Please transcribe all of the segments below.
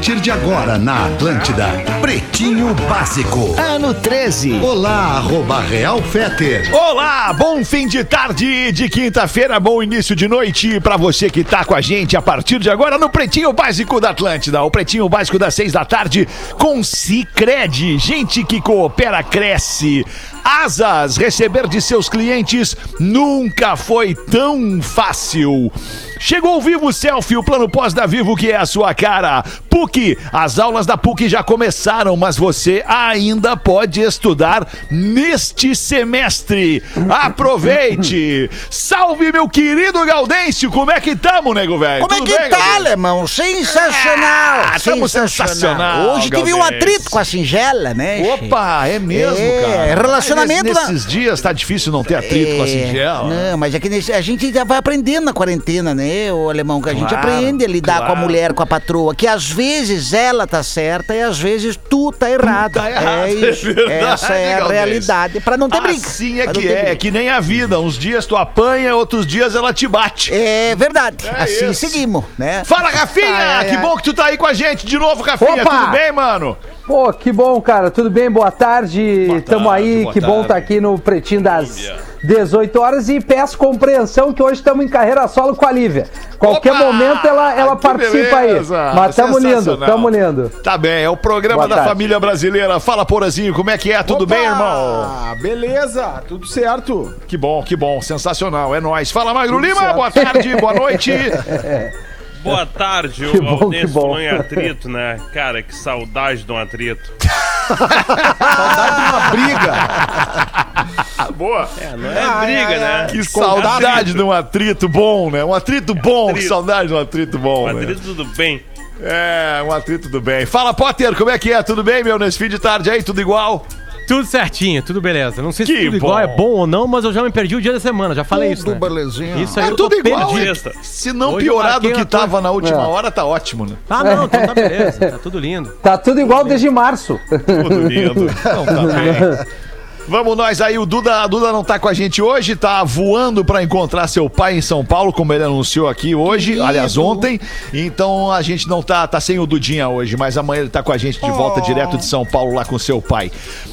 partir de agora na Atlântida, Pretinho Básico. Ano 13. Olá, arroba Real Feter. Olá, bom fim de tarde de quinta-feira, bom início de noite pra você que tá com a gente a partir de agora no Pretinho Básico da Atlântida, o Pretinho Básico das seis da tarde com Cicred, gente que coopera cresce. Asas, receber de seus clientes nunca foi tão fácil. Chegou o Vivo Selfie, o plano pós da Vivo que é a sua cara. PUC, as aulas da PUC já começaram, mas você ainda pode estudar neste semestre. Aproveite! Salve, meu querido Gaudêncio, como é que tamo, nego velho? Como é Tudo que bem, tá, Gaudêncio? alemão? Sensacional! Ah, tamo sensacional, Hoje tive um atrito com a singela, né? Opa, é mesmo, É, cara. relacionamento Mas na- Nesses dias tá difícil não ter atrito com a É, singela. Não, mas é que a gente já vai aprendendo na quarentena, né, o alemão? Que a gente Claro, aprende a lidar claro. com a mulher, com a patroa, que às vezes ela tá certa e às vezes tu tá errado. tá errado, é é isso. verdade, Essa é a realidade. Pra não ter briga. Assim é que é, briga. é que nem a vida. Uns dias tu apanha, outros dias ela te bate. É verdade. É assim isso. seguimos, né? Fala, Rafinha! Ai, ai, que bom que tu tá aí com a gente de novo, Rafinha. Opa! Tudo bem, mano? Pô, que bom, cara. Tudo bem? Boa tarde. Boa Tamo tarde, aí. boa que bom tarde. estar aqui no Pretinho das 18 horas e peço compreensão que hoje estamos em carreira solo com a Lívia. Qualquer Opa! momento ela, ela participa beleza! aí. Mas tamo lindo, tamo lindo. Tá bem, é o programa Boa da tarde. família brasileira. Fala, Porazinho, como é que é? Tudo Opa! bem, irmão? Beleza, tudo certo. Que bom, que bom. Sensacional, é nóis. Fala, Magro Lima, certo. boa tarde, boa noite. Boa tarde, Que o bom. falou em atrito, né? Cara, que saudade de um atrito. Ah, boa. É, não é briga, né? Que saudade de um atrito bom, né? Um atrito bom, que Atrito. saudade de um atrito bom, Um né? atrito tudo bem. É, um atrito do bem. Fala, Potter, como é que é? Tudo bem, meu? Nesse fim de tarde aí, tudo igual? Tudo certinho, tudo beleza. Não sei se Que tudo igual bom. é bom ou não, mas eu já me perdi o dia da semana, já falei isso, né? belezinha. Isso aí É eu tudo tô igual, perdido. Sexta. Se não Hoje eu piorar do marquei que uma coisa- tava na última É. hora, tá ótimo, né? Ah, não, então tá beleza, tá tudo lindo. Tá tudo igual desde março. Tudo lindo. Não, tá bem. Vamos nós aí, o Duda, a Duda não tá com a gente hoje, tá voando pra encontrar seu pai em São Paulo, como ele anunciou aqui hoje, aliás, ontem. Então a gente não tá, tá sem o Dudinha hoje, mas amanhã ele tá com a gente de volta direto de São Paulo lá com seu pai.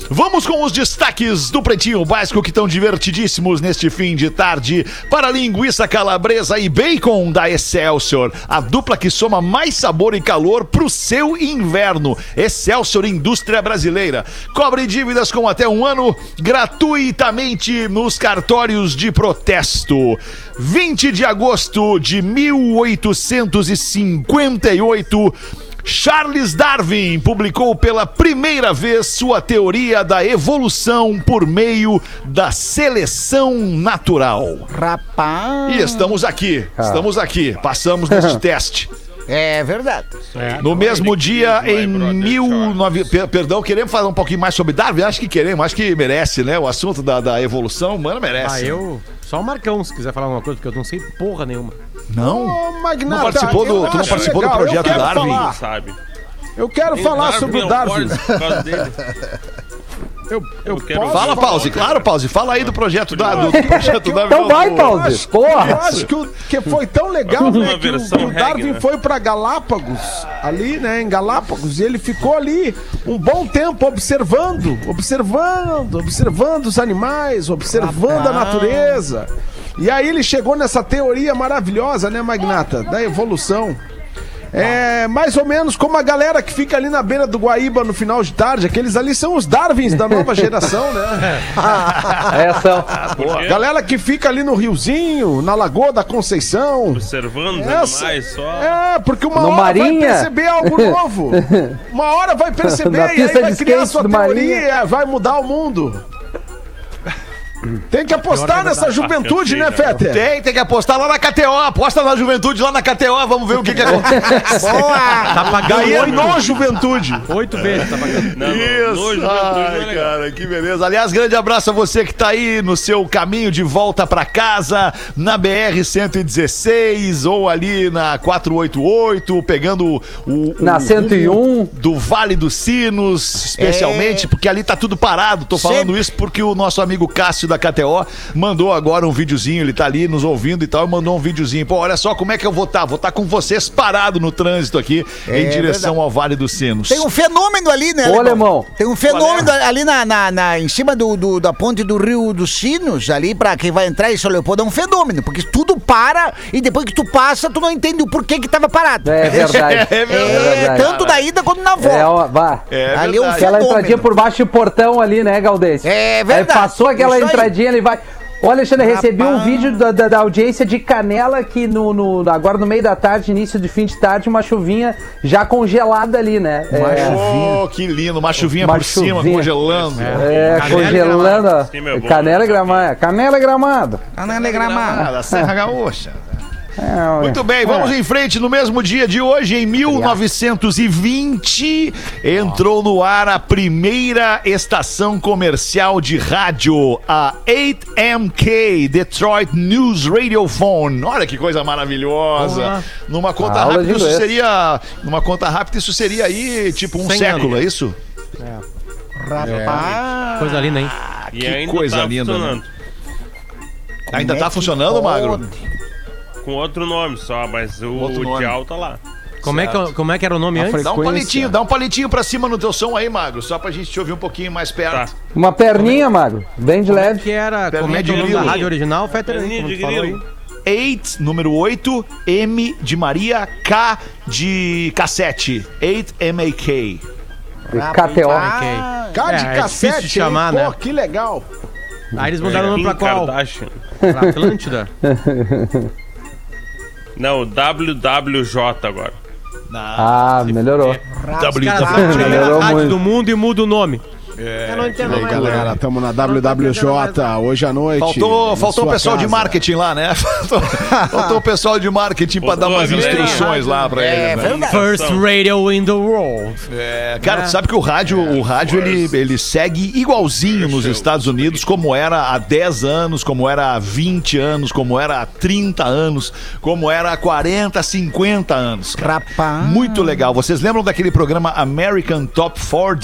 Vamos com os destaques do Pretinho Básico que estão divertidíssimos neste fim de tarde. Para linguiça calabresa e bacon da Excelsior, a dupla que soma mais sabor e calor pro seu inverno. Excelsior Indústria Brasileira. Cobre dívidas com até um ano gratuitamente nos cartórios de protesto. 20 de agosto de 1858. Charles Darwin publicou pela primeira vez sua teoria da evolução por meio da seleção natural. Rapaz. E estamos aqui, estamos aqui, passamos neste teste. É verdade. No mesmo dia, em brother, 19... Per- Perdão, queremos falar um pouquinho mais sobre Darwin? Acho que queremos, acho que merece, né? O assunto da, da evolução humana merece. Ah, eu. Só o Marcão, se quiser falar alguma coisa, porque eu não sei porra nenhuma. Não? Ô, Magnata, Não participou do- tu não acho participou do legal, eu projeto quero Darwin? falar- Sabe? eu quero falar Darwin, sobre o Darwin. por causa dele. Eu, eu Eu quero posso Fala, falar. Pause, claro, Pause. Fala aí do projeto da, do, do projeto da Então vai, Pause. Eu Porra. acho que, o- que foi tão legal, né? Que o, que o Darwin né? foi pra Galápagos, ali, né? Em Galápagos, e ele ficou ali um bom tempo observando, observando, observando os animais, observando a natureza. E aí ele chegou nessa teoria maravilhosa, né, Magnata? Da evolução. É mais ou menos como a galera que fica ali na beira do Guaíba no final de tarde. Aqueles ali são os Darwins da nova geração, né? É, são. Quê? Galera que fica ali no Riozinho, na Lagoa da Conceição. Observando os Essa- animais só. É, porque uma No hora Marinha? vai perceber algo novo. Uma hora vai perceber e aí vai criar skate sua teoria, Marinha. vai mudar o mundo. Tem que apostar nessa juventude, né, Fetter? Tem, tem que apostar lá na KTO. Aposta na juventude lá na KTO. Vamos ver o que, que acontece. Tá pagando Daí é no juventude. oito vezes. Tá pagando. Não, Isso, não é ai, cara, que beleza. Aliás, grande abraço a você que tá aí no seu caminho de volta pra casa, na BR-116 ou ali na 488, pegando o... o- Na o 101. rumo Do Vale dos Sinos, especialmente, porque ali tá tudo parado. Tô falando isso porque o nosso amigo Cássio da KTO mandou agora um videozinho, ele tá ali nos ouvindo e tal, e mandou um videozinho. Pô, olha só como é que eu vou estar. Vou estar com vocês parado no trânsito aqui, em direção ao Vale dos Sinos. Tem um fenômeno ali, né, Ô, alemão. Tem um fenômeno ali na, na, na- em cima do, do- da ponte do Rio dos Sinos, ali pra quem vai entrar em São Leopoldo, é um fenômeno, porque tudo para e depois que tu passa, tu não entende o porquê que tava parado. É verdade. É É, verdade. tanto da ida quanto na É, volta. ó, vá. É ali é um verdade. Aquela fenômeno. entradinha por baixo do portão ali, né, Galdês? É verdade. Aí passou aquela aí. Entradinha, ele vai. Ô, Alexandre, recebi um Rapaz. vídeo da, da- da audiência de Canela que no, no- agora no meio da tarde, início de fim de tarde, uma chuvinha já congelada ali, né? É, Oh, que lindo, uma chuvinha Uma por cima, chuvinha. congelando. é, Canela e congelando. ó. Sim, meu bom. Canela e gramado. Canela e gramado. É Serra Gaúcha. É, Muito bem, vamos em frente. No mesmo dia de hoje, em 1920, entrou no ar a primeira estação comercial de rádio, a 8MK, Detroit News Radiophone. Olha que coisa maravilhosa. Numa conta rápida, isso seria. Numa conta rápida, isso seria aí, tipo, um século, anos. é isso? Coisa linda, hein? E que coisa tá linda, né? Ainda é tá que funcionando, Magro? Com outro nome só, mas o, Outro o nome. dial tá lá. Como é, que, como é que era o nome antes? Dá um palitinho, dá um palitinho pra cima no teu som aí, Magro, só pra gente te ouvir um pouquinho mais perto. Tá. Uma perninha, Magro. Bem de Como é leve. que era? Perninha Como é que é o de nome da rádio original, Fetter? Perninha Como de tu falou grilo. aí? 8, número 8, M de Maria, K de cassete. 8MAK. KTO. Ok. Cá de É, é cassete, de chamar, hein? né? Pô, que legal. Aí eles mudaram o nome pra qual? Kardashian. Pra Atlântida? Não, WWJ agora. Ah, melhorou. Os caras são a Melhorou rádio muito. do mundo e muda o nome. Eu não entendo E aí, mais. galera, estamos na WWJ hoje à noite. Faltou, faltou o pessoal de casa. marketing lá, né? Faltou, faltou o pessoal de marketing pra dar umas instruções lá pra É eles. Né? First radio in the world. É, cara, tu sabe que o rádio, o rádio ele, ele segue igualzinho nos Estados Unidos como era há 10 anos, como era há 20 anos, como era há 30 anos, como era há 40, 50 anos. Rapaz. Muito legal. Vocês lembram daquele programa American Top 40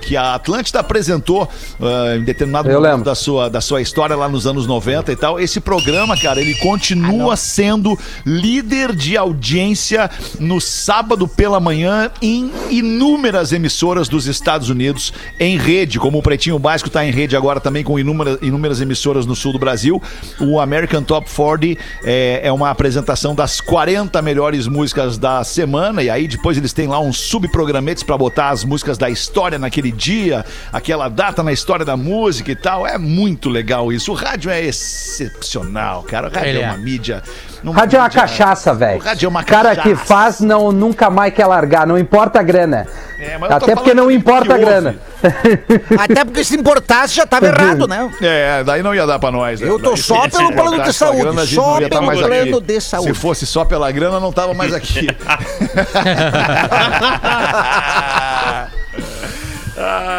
que a Atlântida apresentou ah, em determinado Eu momento lembro. da sua, da sua história lá nos anos 90 e tal? Esse programa, cara, ele continua sendo líder de audiência no sábado pela manhã em inúmeras emissoras dos Estados Unidos em rede, como o Pretinho Básico está em rede agora também com inúmeras, inúmeras emissoras no sul do Brasil. O American Top 40 é, é uma apresentação das 40 melhores músicas da semana e aí depois eles têm lá uns subprogrametes para botar as músicas da história naquele dia, aquela data na história da música e tal. É muito legal isso. O rádio é excepcional, cara. O rádio Ele é é. uma mídia. uma Rádio é uma mídia- cachaça, velho. O rádio é uma cara que cachaça. faz não nunca mais quer largar, não importa a grana. É, Até porque não importa que a grana. Até porque se importasse já tava errado, né? É, daí não ia dar pra nós. né? Eu tô Daí, só se pelo plano de saúde, grana, só não tá pelo aqui. plano de saúde. Se fosse só pela grana, não tava mais aqui.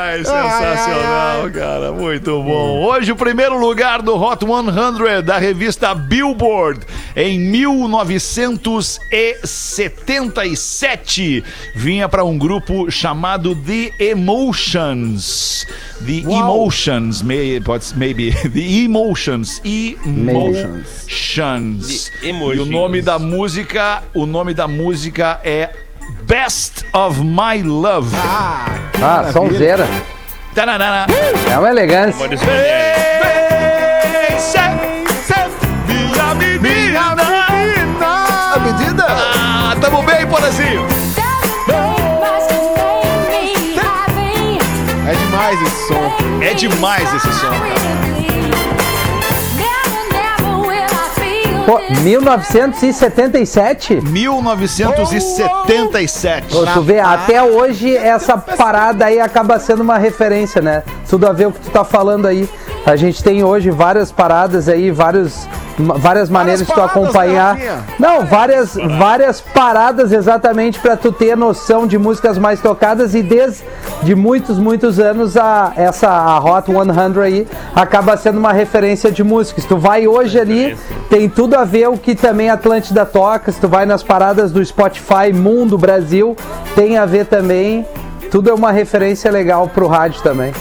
Ai, sensacional, cara. Muito bom. Hoje, o primeiro lugar do Hot 100 da revista Billboard em 1977 vinha para um grupo chamado The Emotions. The Emotions, may, maybe. The Emotions. Emotions. The E o nome da música, o nome da música é Best of My Love. Ah, sonzeira. Tararara. É uma elegância. Minha menina. A medida? Ah, tamo bem, Porazinho. É demais esse som. É demais esse som, cara. Pô, 1977? 1977. Ô, tu vê, até hoje essa parada aí acaba sendo uma referência, né? Tudo a ver o que tu tá falando aí. A gente tem hoje várias paradas aí, vários, várias maneiras de tu paradas, acompanhar. né? Não, várias, várias paradas exatamente para tu ter noção de músicas mais tocadas e desde de muitos, muitos anos a, essa a Hot 100 aí acaba sendo uma referência de música. Se tu vai hoje ali, tem tudo a ver o que também Atlântida toca. Se tu vai nas paradas do Spotify Mundo Brasil, tem a ver também. Tudo é uma referência legal pro rádio também.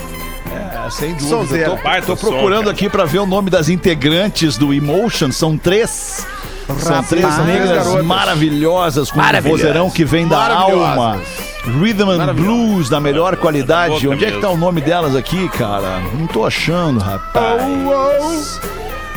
É, sem dúvida. Eu tô, Baita tô procurando aqui pra ver o nome das integrantes do Emotion. São três. São três negras maravilhosas, com um vozeirão que vem da alma. Rhythm and Blues da melhor qualidade. Onde é que tá o nome delas aqui, cara? Não tô achando, rapaz.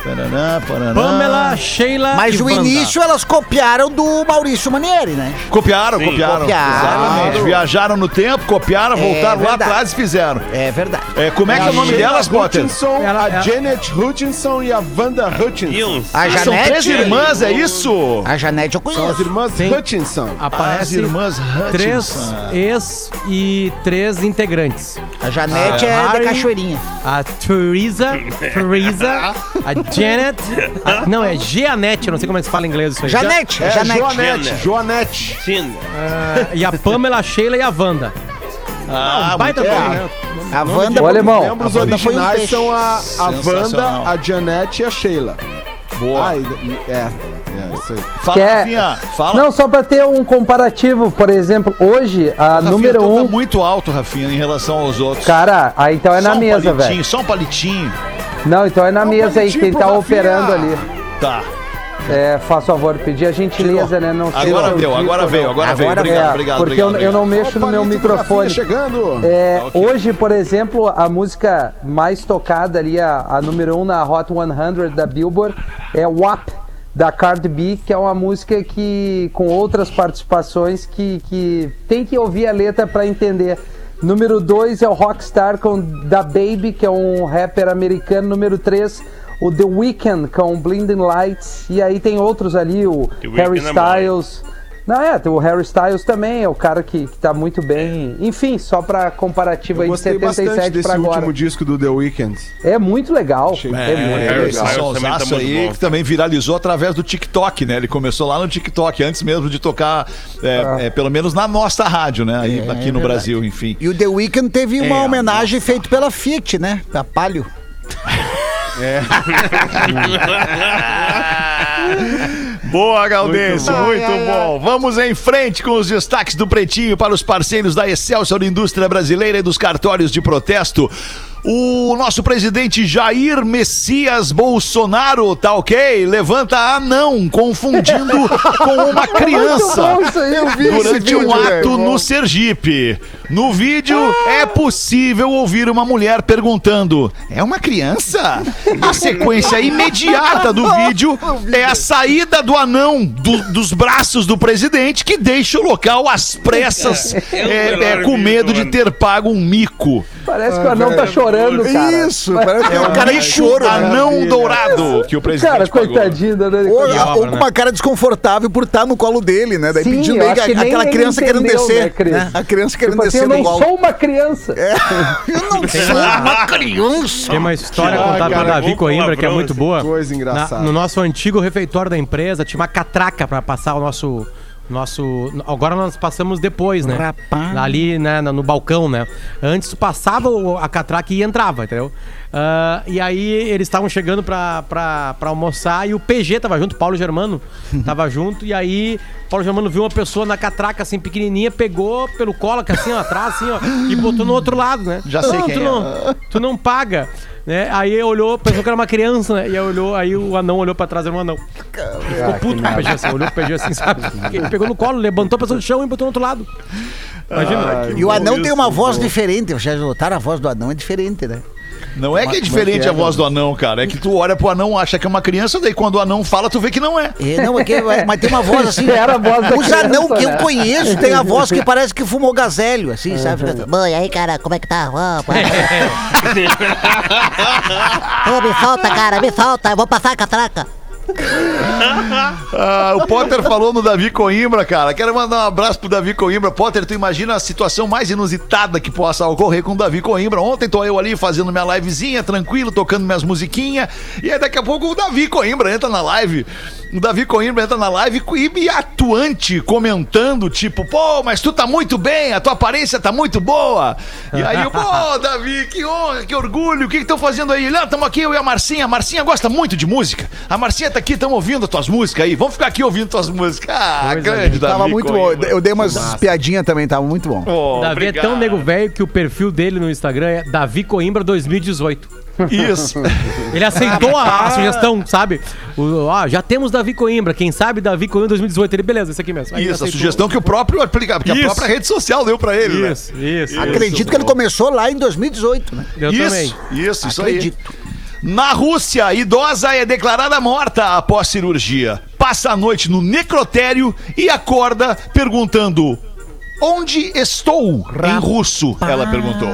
Paraná, paraná. Pamela, Sheila Mas e o Wanda. início elas copiaram do Maurício Manieri, né? Copiaram, Sim. copiaram. Copiaram. Exatamente. Viajaram no tempo, copiaram, É voltaram lá atrás e fizeram. É verdade. É, como é que é o nome Sheila delas, Potter? Hutchinson, Ela- a ela- Janet Hutchinson e a Wanda Hutchinson. Iam. A Ah, São Janete. três irmãs, é isso? A Janete eu São as conheço. irmãs Sim. Hutchinson. As Aparece irmãs três Hutchinson. ex e três integrantes. A Janete é Harry. da Cachoeirinha. A Teresa, Teresa, a Janet, a- não, é Jeanette, eu não sei como é que se fala em inglês isso aí. Janete, É, Janete. Joanete, Joanete. Sim. Ah, e a Pamela, a Sheila e a Wanda. Ah, Baita muito nome, bem. né? A Wanda. Ô, alemão. Membros A Wanda foi um originais peixe. são a, a. Wanda, a Janete e a Sheila. Boa. Ah, e- e- é, é, isso aí. Fala, Quer- Rafinha. Fala. Não, só para ter um comparativo, por exemplo, hoje a Rafinha, número tu um. tá muito alto, Rafinha, em relação aos outros. Cara, aí então é Só na um mesa, palitinho, velho. Só um palitinho. Não, então é na um mesa aí, palitinho quem pro tá Rafinha. operando ali. Tá. É, faz favor, pedir a gentileza, né? Não sei se Agora eu deu, agora veio, não. agora veio. Agora Obrigado, É, obrigado, porque obrigado. eu, eu não obrigado. mexo no Opa, meu do Rafinha microfone. chegando. É, Ok. Hoje, por exemplo, a música mais tocada ali, a, a número 1 um na Hot 100 da Billboard, é WAP, da Cardi B, que é uma música que, com outras participações, que, que tem que ouvir a letra para entender. Número 2 é o Rockstar com Da Baby, que é um rapper americano. Número 3, o The Weeknd com Blinding Lights. E aí tem outros ali, o Harry é Styles. Não, é, o Harry Styles também é o cara que, que tá muito bem. Enfim, só pra comparativo Eu aí de gostei bastante 77 desse pra agora. último disco do The Weeknd. É muito legal. É, É, muito Harry esse legal. Styles também tá muito aí bom. que também viralizou através do TikTok, né? Ele começou lá no TikTok, antes mesmo de tocar, é, é, pelo menos na nossa rádio, né? Aí, É, aqui no verdade. Brasil, enfim. E o The Weeknd teve uma É, homenagem feita pela Fiat, né? Da Palio. Boa, Galdense, muito, bom. Vamos em frente com os destaques do Pretinho para os parceiros da Excelsior Indústria Brasileira e dos cartórios de protesto. O nosso presidente Jair Messias Bolsonaro, tá ok? Levanta a não, confundindo com uma criança. bom isso aí, eu vi esse Durante um ato no Sergipe. No vídeo, é possível ouvir uma mulher perguntando: É uma criança? A sequência imediata do vídeo é a saída do anão do- dos braços do presidente que deixa o local às pressas, É é, é, com medo do de ter pago um mico. Parece que o anão tá chorando, cara. Isso, parece que é um cara de choro. né? anão dourado que o presidente Cara, pagou. coitadinho, né? Ou, com uma cara desconfortável por estar no colo dele, né? Daí Sim, pedindo eu acho que nem aquela ele criança querendo entendeu, descer. né, Cris? né? A criança querendo Tipo assim, descer eu não colo. sou uma criança. Eu não sou uma criança. Tem uma história Ah, contada cara, pelo Davi Coimbra que é muito boa. Coisa engraçada. Na- no nosso antigo refeitório da empresa tinha uma catraca pra passar o nosso. Nosso. Agora nós passamos depois, né? Rapaz. Ali, né, no, no balcão, né? Antes passava o- a catraca e entrava, entendeu? Ah, e aí eles estavam chegando pra, pra, pra almoçar e o PG tava junto, Paulo Germano tava junto, e aí Paulo Germano viu uma pessoa na catraca assim, pequenininha, pegou pelo colo, que assim, ó, atrás, assim, ó, e botou no outro lado, né? Já sei Não, quem tu é. não, tu não paga. Né? Aí olhou, pensou que era uma criança, né? E aí olhou, aí o anão olhou pra trás, era um anão. Ficou puto com o PG assim, olhou pro PG assim, sabe? Ele pegou no colo, levantou a pessoa do chão e botou no outro lado. Imagina. E o anão tem uma voz bom. diferente. Já notaram a voz do anão é diferente, né? Não é que é diferente a voz do anão, cara. É que tu olha pro anão, acha que é uma criança, daí quando o anão fala, tu vê que não é. É, não, é que, é- mas tem uma voz assim. Era a voz da Os criança, anão que eu né? conheço tem a voz que parece que fumou gazélio, assim, sabe? Fica- Bom, e aí, cara, como é que tá? Ô, pô. Ô, me solta, cara, me solta, eu vou passar a catraca. Ah, o Potter falou no Davi Coimbra, cara. Quero mandar um abraço pro Davi Coimbra. Potter, tu imagina a situação mais inusitada que possa ocorrer com o Davi Coimbra. Ontem tô eu ali fazendo minha livezinha, tranquilo, tocando minhas musiquinhas. E aí daqui a pouco o Davi Coimbra entra na live. O Davi Coimbra entra na live e atuante comentando, tipo, pô, mas tu tá muito bem, a tua aparência tá muito boa. E aí eu, pô, Davi, que honra, que orgulho, o que que estão fazendo aí? Ele, ah, tamo aqui, eu e a Marcinha. A Marcinha gosta muito de música. A Marcinha tá aqui, tamo ouvindo as tuas músicas aí. Vamos ficar aqui ouvindo tuas músicas. Ah, grande Davi Tava muito bom. Coimbra. Eu dei umas piadinhas também, tava muito bom. Ó, Davi é tão obrigado. nego velho que o perfil dele no Instagram é Davi Coimbra 2018. Isso. Ele aceitou a, a sugestão, sabe? O, ó, já temos Davi Coimbra, quem sabe Davi Coimbra 2018. Ele, beleza, esse aqui mesmo. Aí Isso, a sugestão que o próprio aplica, que a Isso. própria rede social deu pra ele, né? Isso, isso. Acredito que ele começou lá em 2018, né? Eu isso, também. isso, isso Acredito. aí. Na Rússia, idosa é declarada morta após cirurgia. Passa a noite no necrotério e acorda perguntando: Onde estou? Em russo, ela perguntou.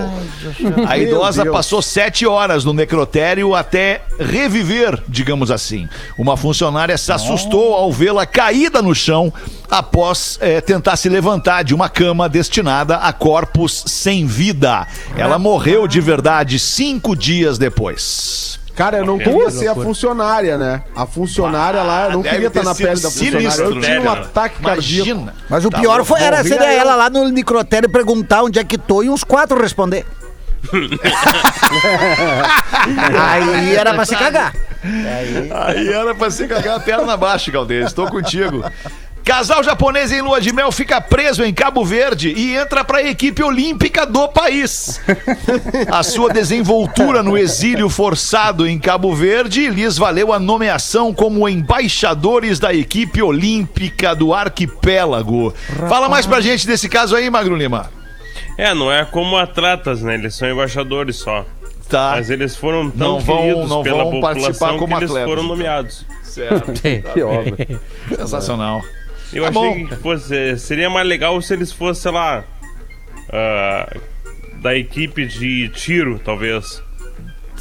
A idosa passou sete horas no necrotério até reviver, digamos assim. Uma funcionária se assustou ao vê-la caída no chão após eh, tentar se levantar de uma cama destinada a corpos sem vida. Ela morreu de verdade cinco dias depois. Cara, eu não queria ser a funcionária, né? A funcionária lá, eu não queria estar na pele da funcionária. sinistro, Eu tinha né, um cara? ataque cardíaco. Imagina. Mas o Tá pior foi, era eu. ela lá no necrotério perguntar onde é que tô e uns quatro responder. Aí era pra se cagar. Aí era pra se cagar a perna abaixo, Galdês. Estou contigo. Casal japonês em lua de mel fica preso em Cabo Verde e entra para a equipe olímpica do país. A sua desenvoltura no exílio forçado em Cabo Verde lhes valeu a nomeação como embaixadores da equipe olímpica do arquipélago. Fala mais pra gente desse caso aí, Magro Lima. É, não é como atletas, né? Eles são embaixadores só. Tá. Mas eles foram tão Não vão- queridos não pela vão participar população como que eles atletas, foram então. nomeados. Certo. Que obra. Sensacional. Eu Tá achei bom. que fosse, seria mais legal se eles fossem, sei lá, ah, da equipe de tiro, talvez.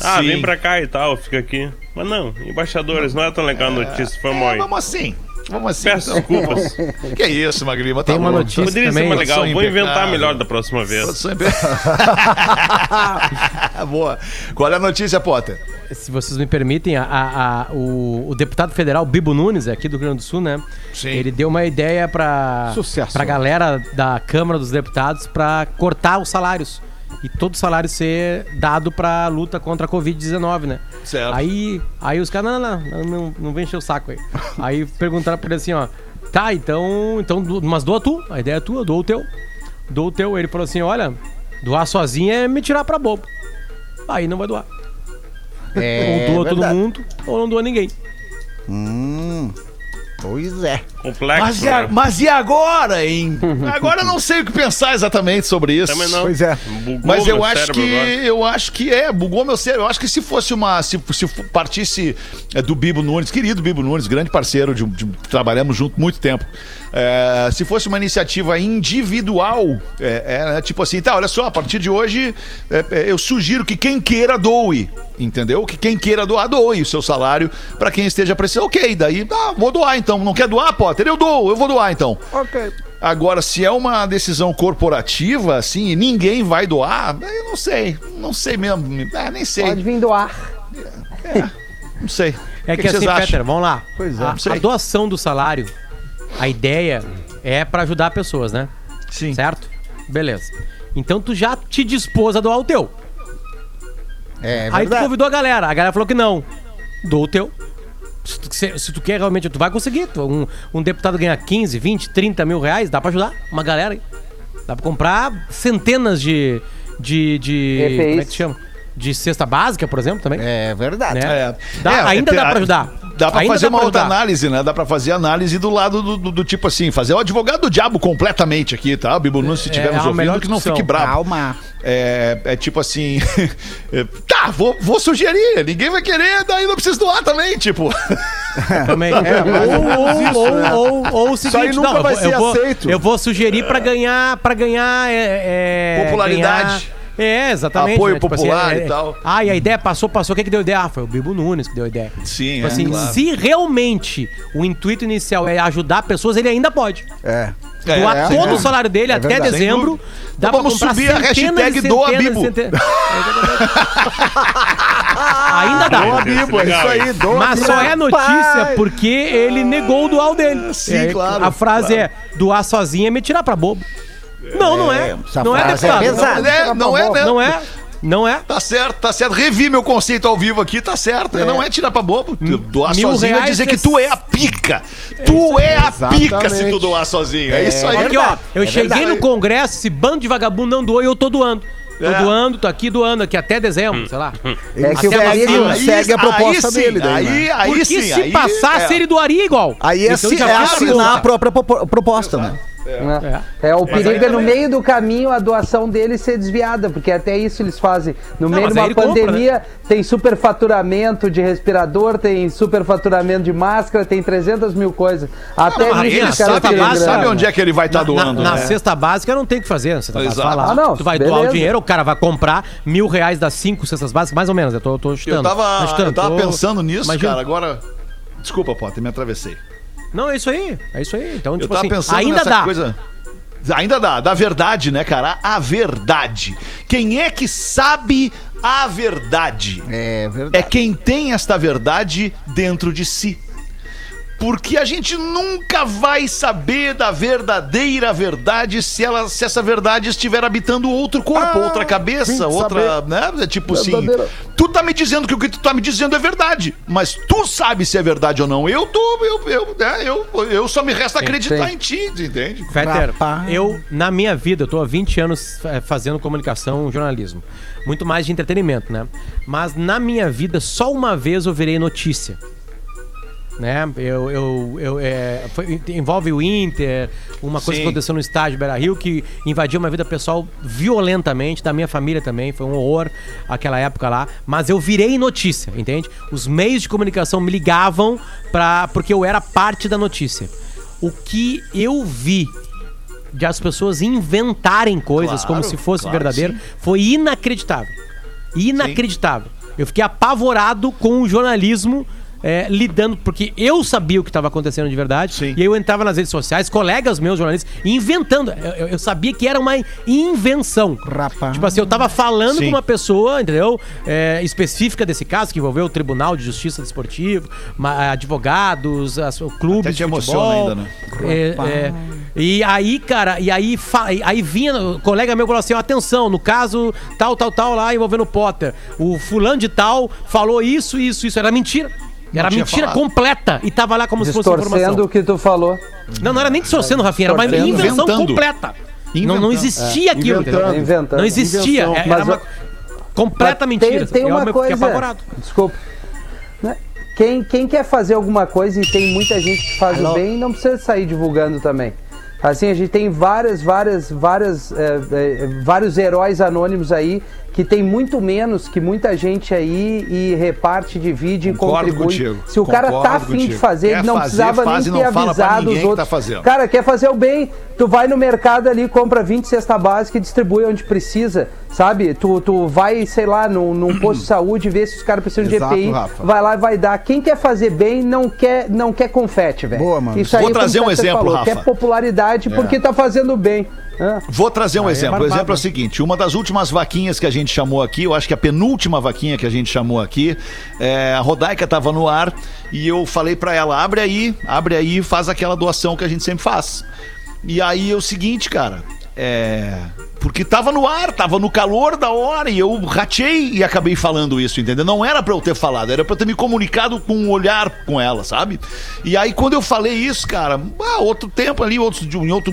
Ah, Sim. vem pra cá e tal, fica aqui. Mas não, embaixadores, não é tão legal a notícia, foi É, vamos assim. Vamos assim. Peço então. desculpas. Que isso, Magrima. Tá Tem uma bom. notícia Poderia ser também. mais legal, vou inventar melhor da próxima vez. Boa. Qual é a notícia, Potter? Se vocês me permitem, a, a- a- o, o deputado federal Bibo Nunes, aqui do Rio Grande do Sul, né? Sim. Ele deu uma ideia pra, Sucesso. pra galera da Câmara dos Deputados pra cortar os salários. E todo salário ser dado pra luta contra a Covid-19, né? Certo. Aí, aí os caras, não, não, não, não, vem encher o saco aí. Aí perguntaram pra ele assim, ó, tá, então, então, mas doa tu, a ideia é tua, doa o teu. Doa o teu. Ele falou assim, olha, doar sozinho é me tirar pra bobo. Aí não vai doar. É, ou doa todo verdade. mundo, ou não doa ninguém. Hum, pois é. Complexo, Mas e, a- né? mas e agora, hein? Agora eu não sei o que pensar exatamente sobre isso. Também não. Pois é. Bugou Mas eu acho que agora. eu acho que é, bugou meu cérebro. Eu acho que se fosse uma. Se, se partisse é, do Bibo Nunes, querido Bibo Nunes, grande parceiro, de, de- trabalhamos junto muito tempo. É, se fosse uma iniciativa individual, é, é, tipo assim, tá, olha só, a partir de hoje é, é, eu sugiro que quem queira doe. Entendeu? Que quem queira doar, doe o seu salário pra quem esteja precisando. Ok, daí, ah, vou doar então. Não quer doar, Potter? Eu dou, eu vou doar então. Ok. Agora, se é uma decisão corporativa, assim, e ninguém vai doar, eu não sei. Não sei mesmo. É, nem sei. Pode vir doar. Não sei. É O que, vocês assim, acham? Peter, vamos lá. Pois é, a, não sei. a doação do salário, a ideia é pra ajudar pessoas, né? Sim. Certo? Beleza. Então tu já te dispôs a doar o teu. É Aí tu convidou a galera. A galera falou que não. Doa o teu. Se tu, se- se tu quer realmente, tu vai conseguir. Tu- um, um deputado ganha 15, 20, 30 mil reais, dá pra ajudar uma galera aí. Dá pra comprar centenas de. de. de como é que se chama? De cesta básica, por exemplo, também. É verdade. Né? É. Dá- É, ainda é, dá pra a- ajudar. Dá pra Ainda fazer dá uma pra outra ajudar. análise, né? Dá pra fazer análise do lado do, do- do tipo assim, fazer o advogado do diabo completamente aqui, tá? O Bibo Nunes, se estiver é nos melhor ouvindo, que não fique bravo. Calma. É, é tipo assim. é, tá, vou, vou sugerir. Ninguém vai querer, daí não precisa doar também, tipo. Também. mais ou ou, menos ou, isso, ou, né? ou, ou o Isso aí seguinte, nunca não, eu vai vou- ser eu vou, aceito. eu vou sugerir pra ganhar, pra ganhar é, é, Popularidade. ganhar, É, exatamente. Apoio Tipo assim, popular é- e tal. Ah, e a ideia passou, passou. Quem que deu ideia? Ah, foi o Bibo Nunes que deu ideia. Sim, Tipo é, assim, claro. se realmente o intuito inicial é ajudar pessoas, ele ainda pode. É. É, Doar é, todo sem o salário dele até verdade. dezembro. Dá Então pra vamos comprar subir a centenas e hashtag Doa Bibo. ainda dá. Doa Bibo, é isso aí, doa Mas só é notícia porque ele negou o doar dele. sim, É, claro, A frase é: doar sozinho é me tirar pra bobo. Não, não é. essa Não é, frase é deputado. pesada. Não é, não é, né? Não é. Não é. Tá certo, tá certo. Revi meu conceito ao vivo aqui, tá certo. Não é tirar pra bobo. Tu Doar Mil sozinho é dizer é- que tu é a pica. Tu é a pica se Exatamente. tu doar sozinho. É isso aí. Aqui, ó, eu É cheguei verdade. no congresso, esse bando de vagabundo não doou e eu tô doando. Tô É. doando, tô aqui doando, aqui até dezembro, sei lá. É que o agosto. segue a proposta sim, dele. Daí, aí, né? aí Porque sim. se aí, passasse, é. ele doaria igual. Aí é, Então já é assinar a própria propo- proposta, né? né? É, o perigo é no meio do caminho a doação dele ser desviada, porque até isso eles fazem. No meio mas de uma ele compra, pandemia, tem superfaturamento de respirador, tem superfaturamento de máscara, tem 300 mil coisas. Até Não, mas ele sabe- tiram sabe onde é que ele vai estar Na- doando, na, na né? cesta básica não tem o que fazer. Vai lá, Ah, não, tu vai doar o beleza. dinheiro, o cara vai comprar mil reais das cinco cestas básicas, mais ou menos. Eu tô, tô chutando. Eu tava, eu tava tô- pensando nisso, Imagina. cara. Agora. Desculpa, Potter, me atravessei. Não, é isso aí. É isso aí. Então, Eu tipo tava assim, pensando ainda nessa dá. coisa. Ainda dá, da verdade, né, cara? A verdade. Quem é que sabe a verdade? É É verdade. quem tem esta verdade dentro de si. Porque a gente nunca vai saber da verdadeira verdade se, ela, se essa verdade estiver habitando outro corpo, Ah, outra cabeça, outra. Né? É Tipo assim. Verdadeira. Tu tá me dizendo que o que tu tá me dizendo é verdade. Mas tu sabe se é verdade ou não. Eu tô. Eu, eu, né, eu, eu só me resta acreditar sim. em ti, entende? Fetter, Rapaz. eu, na minha vida, eu tô há 20 anos eh, fazendo comunicação, jornalismo. Muito mais de entretenimento, né? Mas na minha vida, só uma vez eu virei notícia. Né? Eu, eu, eu, é, foi- envolve o Inter, uma coisa Sim. que aconteceu no estádio Beira Rio que invadiu uma vida pessoal violentamente, da minha família também, foi um horror aquela época lá. Mas eu virei notícia, entende? Os meios de comunicação me ligavam pra, porque eu era parte da notícia. O que eu vi de as pessoas inventarem coisas Claro, como se fosse claro, verdadeiro sim. foi inacreditável. Inacreditável. Eu fiquei apavorado com o jornalismo é, lidando, porque eu sabia o que estava acontecendo de verdade, Sim. e aí eu entrava nas redes sociais, colegas meus jornalistas, inventando. Eu, eu- sabia que era uma invenção. Rapaz. Tipo assim, eu tava falando Sim. com uma pessoa, entendeu? É, específica desse caso, que envolveu o Tribunal de Justiça Desportivo, ma- advogados, o clube Até de te emociona ainda, né? É, é. E aí, cara, e aí, aí vinha, o colega meu falou assim: ó, atenção, no caso tal, tal, tal lá envolvendo o Potter. O fulano de tal falou isso, isso, isso. Era mentira. Era mentira falado. completa. E tava lá como se fosse Distorcendo informação. o que tu falou. Não, não era nem distorcendo, Rafinha, era uma invenção Inventando. completa. Não, não Inventando. existia aquilo, inventando. Inventando. Não existia. Invenção. Era Mas uma eu- completa Mas mentira. Tem, tem Eu uma fiquei coisa. apavorado. Desculpa. Né? Quem, quem quer fazer alguma coisa e tem muita gente que faz o bem, não precisa sair divulgando também. Assim, a gente tem várias, várias, várias, eh, eh, vários heróis anônimos aí que tem muito menos que muita gente aí e reparte, divide e Concordo contribui. contigo. Se o cara tá Concordo afim de contigo. fazer, Quer ele não fazer, precisava faz e nem ter avisado os que outros. tá fazendo. Cara, quer fazer o bem, tu vai no mercado ali, compra 20 cesta básica e distribui onde precisa, sabe? Tu, tu vai, sei lá, num, num posto de saúde, vê se os caras precisam de EPI, Rafa. vai lá e vai dar. Quem quer fazer bem não quer, não quer confete, velho. Boa, mano. Isso Vou trazer um exemplo, falou, Rafa. Quer popularidade porque tá fazendo bem. Vou trazer um Aí é exemplo. o barbado, exemplo é o né? seguinte: uma das últimas vaquinhas que a gente chamou aqui, eu acho que a penúltima vaquinha que a gente chamou aqui, é, a Rodaica tava no ar e eu falei pra ela: abre aí, abre aí e faz aquela doação que a gente sempre faz. E aí é o seguinte, cara. É. Porque tava no ar, tava no calor da hora e eu ratei e acabei falando isso, entendeu? Não era pra eu ter falado, era pra eu ter me comunicado com um olhar com ela, sabe? E aí quando eu falei isso, cara, ah, outro tempo ali, outros, em outro,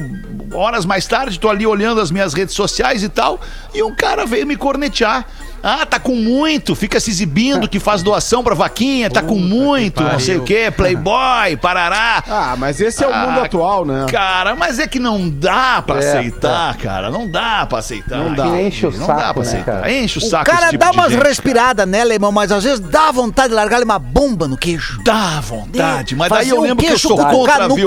horas mais tarde, tô ali olhando as minhas redes sociais e tal, e um cara veio me cornetear. Ah, tá com muito, fica se exibindo que faz doação pra vaquinha, tá com muito, não sei o quê, playboy, parará. Ah, mas esse é o mundo Ah, atual, né? Cara, mas é que não dá pra É, aceitar, cara. Não dá pra aceitar. Não dá. Enche o Não saco, dá pra né, aceitar. cara? Enche o O saco esse cara tipo dá umas respiradas nela, irmão, mas às vezes dá vontade de largar uma bomba no queijo. Dá vontade, mas daí Fazer eu lembro que eu sou contra a canuca.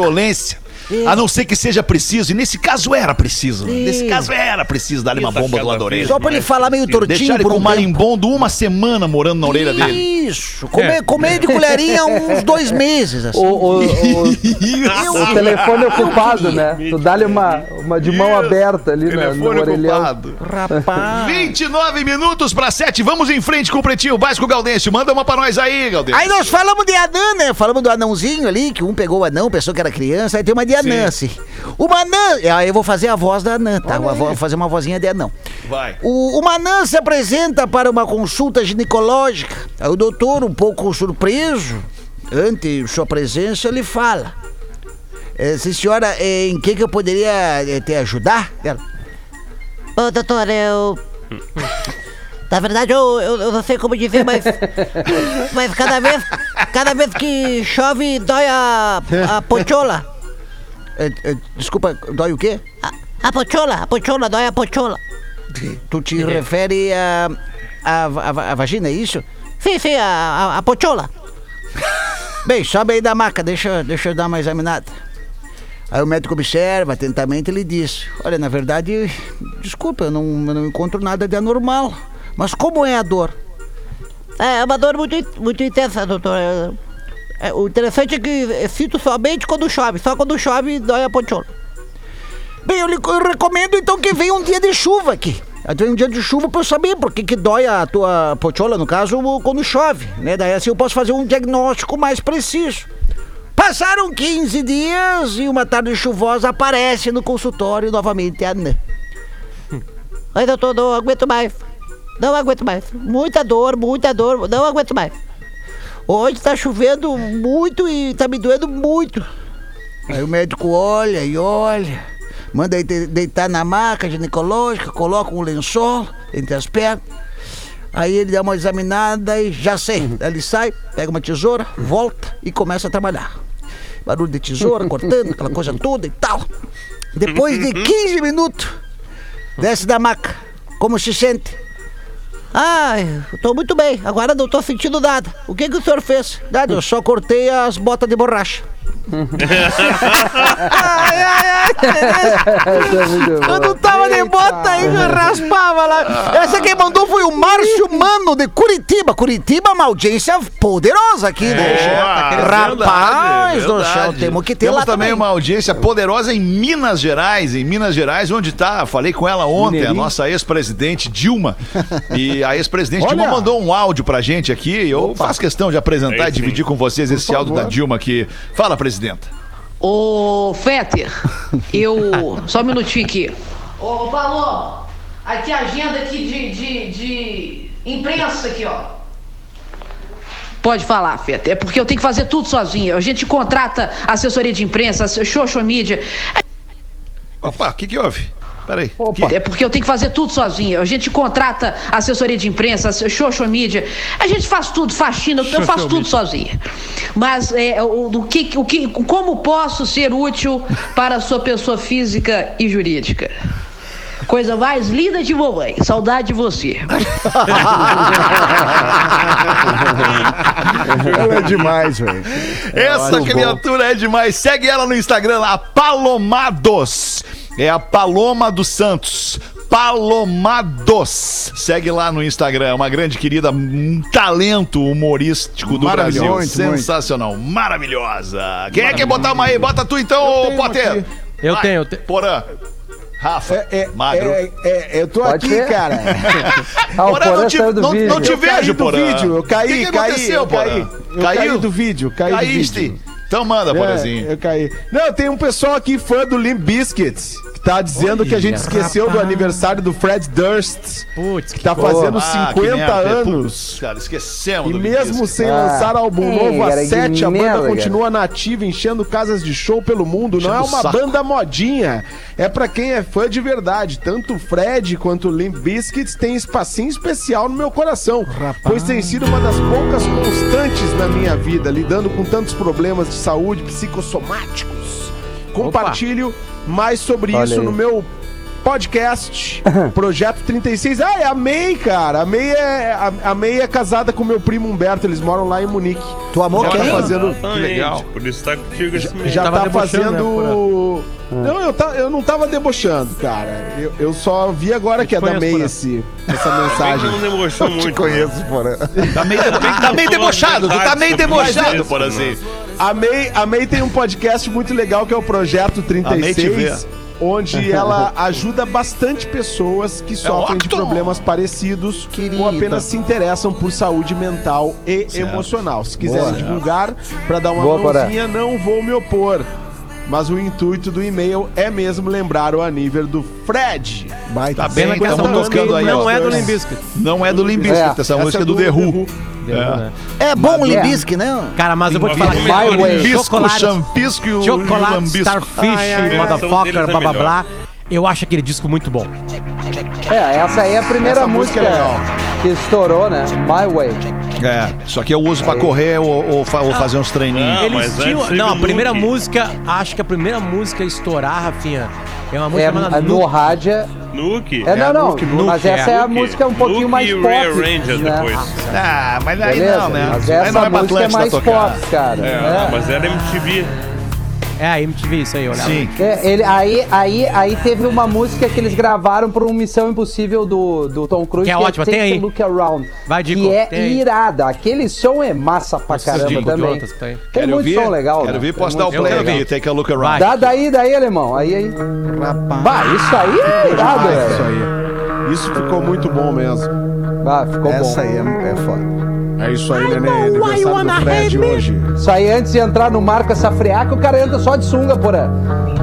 A não ser que seja preciso, e nesse caso era preciso. Nesse caso era preciso dar-lhe uma bomba do lado da cada orelha. Só pra ele falar meio tortinho Deixar ele por com um marimbondo uma semana morando na orelha dele. Isso, comer, comer de colherinha uns dois meses, assim. O, o, o, o telefone ocupado, né? Tu dá-lhe uma, uma de mão aberta ali na, no Telefone orelhão. ocupado. Rapaz. 29 minutos para 7. Vamos em frente com o Pretinho Básico Gaudêncio. Manda uma pra nós aí, Gaudêncio. Aí nós falamos de anã, né? Falamos do anãozinho ali, que um pegou o anão, pensou que era criança, aí tem uma de anã, assim. Uma anã, aí eu vou fazer a voz da anã, tá? Vou fazer uma vozinha de anão. Vai. O, uma anã se apresenta para uma consulta ginecológica. Aí o doutor, um pouco surpreso, ante sua presença, ele fala. "Eh, sim, senhora, eh, em que, que eu poderia eh, te ajudar? Ela, Ô, doutor, eu. Na verdade, eu, eu, eu não sei como dizer, mas. Mas cada vez. Cada vez que chove, dói a. a pochola. "Eh, eh, desculpa, dói o quê? A, a pochola, a pochola, dói a pochola. Tu te refere a, a, a, a vagina, é isso? Sim, sim, a, a, a pochola. Bem, sobe aí da maca, deixa, deixa eu dar uma examinada. Aí o médico observa atentamente e ele diz: Olha, na verdade, desculpa, eu não, eu não encontro nada de anormal. Mas como é a dor? É, é uma dor muito, muito intensa, doutor. É, o interessante é que sinto somente quando chove. Só quando chove, dói a pochola. Bem, eu, lhe, eu recomendo então que venha um dia de chuva aqui. Vem um dia de chuva pra eu saber por que, que dói a tua pochola, no caso, quando chove, né? Daí assim eu posso fazer um diagnóstico mais preciso. Passaram 15 dias e uma tarde chuvosa aparece no consultório novamente a Anã. Ai, doutor, não aguento mais. Não aguento mais. Muita dor, muita dor. Não aguento mais. Hoje tá chovendo muito e tá me doendo muito. Aí o médico olha e olha, manda deitar na maca ginecológica, coloca um lençol entre as pernas. Aí ele dá uma examinada e já sei. Aí Ele sai, pega uma tesoura, volta e começa a trabalhar. Barulho de tesoura, cortando, aquela coisa toda e tal. Depois de 15 minutos, desce da maca. Como se sente? Eu tô muito bem. Agora não tô sentindo nada. O que que o senhor fez? Nada, eu só cortei as botas de borracha. Ai, ai, ai. É não tava de bota aí, raspava lá. Essa quem mandou foi o Márcio Mano de Curitiba. Curitiba, uma audiência poderosa aqui, né? Rapaz do céu, temos que ter Temos lá também também. uma audiência poderosa em Minas Gerais. Em Minas Gerais, onde tá, falei com ela ontem, a Mineirinho. nossa ex-presidente Dilma. E a ex-presidente. Dilma mandou um áudio pra gente aqui. Eu faço questão de apresentar e dividir com vocês esse áudio da. Dilma aqui. Fala, presidenta. Ô, Fetter, eu. Só um minutinho aqui. Ô, Paulo, aqui a agenda aqui de, de, de imprensa aqui, ó. Pode falar, Fetter. É porque eu tenho que fazer tudo sozinho. A gente contrata assessoria de imprensa, social media. Opa, o que que houve? Peraí. É porque eu tenho que fazer tudo sozinho. A gente contrata assessoria de imprensa, social media. A gente faz tudo, faxina, eu faço tudo sozinho. Mas é, o, o que, o que, como posso ser útil para a sua pessoa física e jurídica? Coisa mais linda de mamãe. Saudade de você. Ela é demais, velho. Essa criatura é demais. Segue ela no Instagram lá, Palomados. É a Paloma dos Santos. Palomados. Segue lá no Instagram. É Uma grande querida, um talento humorístico do Brasil. Maravilhoso, muito, Sensacional. Maravilhosa. Quem é que quer botar uma aí? Bota tu então, ô tenho Potter. aqui. Eu Vai, tenho, eu tenho. Porã. Rafa. É, é, Magro. é, é, eu tô Pode aqui, ser? cara. Ah, Porã, Porã não te, do não, não te Eu caí vejo, do Porã. vídeo, eu caí, O que, que caí, aconteceu, eu Porã? caí. Eu caí do vídeo, caí do Caíste? vídeo. Então manda. É, eu caí. Não, tem um pessoal aqui fã do Limp que tá dizendo que a gente esqueceu do aniversário do Fred Durst, Putz, que tá fazendo Ah, que 50 merda. anos. Putz, cara, esquecemos E do mesmo sem Ah, lançar álbum é, novo há cara, que sete, a banda merda, continua nativa, enchendo casas de show pelo mundo. Não é Enchendo uma saco. banda modinha. É pra quem é fã de verdade. Tanto o Fred quanto o Limp Bizkit têm espacinho especial no meu coração. Pois tem sido uma das poucas constantes na minha vida, lidando com tantos problemas de saúde psicossomáticos. Compartilho mais sobre Olha isso aí. no meu podcast, Projeto 36. Ah, é a May, cara. A May é, a, a May é casada com meu primo Humberto, eles moram lá em Munique. Tu amou Já quem? tá fazendo. Exatamente, legal. Por isso tá contigo esse. Já tava tá né, fazendo. Não, eu, tá, eu não tava debochando, cara. Eu, eu só vi agora que é da May Porã. esse, essa mensagem. não debochou muito. Conheço, porra. Tá meio, tá meio debochado, tu tá meio debochado, por assim. A May, a May tem um podcast muito legal que é o Projeto A May te vê. 36, onde ela ajuda bastante pessoas que sofrem de problemas parecidos Querida. ou apenas se interessam por saúde mental e emocional. Se quiser divulgar para dar uma Boa, mãozinha, não vou me opor. Mas o intuito do e-mail é mesmo lembrar o aniversário do Fred. Tá Pena bem, que essa estamos música tocando aí, não ó. é do Limbiscuit. Não é do Limbiscuit, É, essa essa música é é do do The Who. The É bom o É. Limbisky, né? Cara, mas eu vou te falar. My Way. Limbisco, Chocolate, Champisco e o chocolate. Starfish, ai, ai. motherfucker, é blá blá melhor. blá. Eu acho aquele disco muito bom. É, essa aí é a primeira Essa música música é legal. que estourou, né? My Way. É, isso aqui eu uso pra correr ou, ou fa- ou fazer uns treininhos. Não, Eles tinham. Não, a primeira música, acho que a primeira música a estourar, Rafinha, é uma música É, chamada no Nuke. rádio. Nuke. É, não, não. Nuke, Nuke, mas essa é. é, a Nuke. música um pouquinho Nuke mais e pop. Rearranger né? depois. Ah, mas aí Beleza, não, né? mas essa não é música é mais tocar. pop, cara. É, É. mas era MTV. É a MTV, isso aí, olha. lá. Sim. É, ele, aí, aí, aí teve uma música que eles gravaram para uma Missão Impossível do, do Tom Cruise, Que é ótima, Take tem aí. Look Around. Vai, Dico, que é irada. Aquele som é massa pra caramba Dico, também. outras que tem. Tem Quero muito ver? som legal. Quero né? ver, Tem posso dar o play aqui, ver. take a look around. Dá daí, daí, alemão. Aí, aí. Bah, isso aí é irado, isso velho. aí. Isso ficou muito bom mesmo. Ah, ficou Essa bom. aí é, é foda. É isso aí. Aniversário do Fred hoje. Isso aí, antes de entrar no Marca Safriaca, o cara entra só de sunga, porra.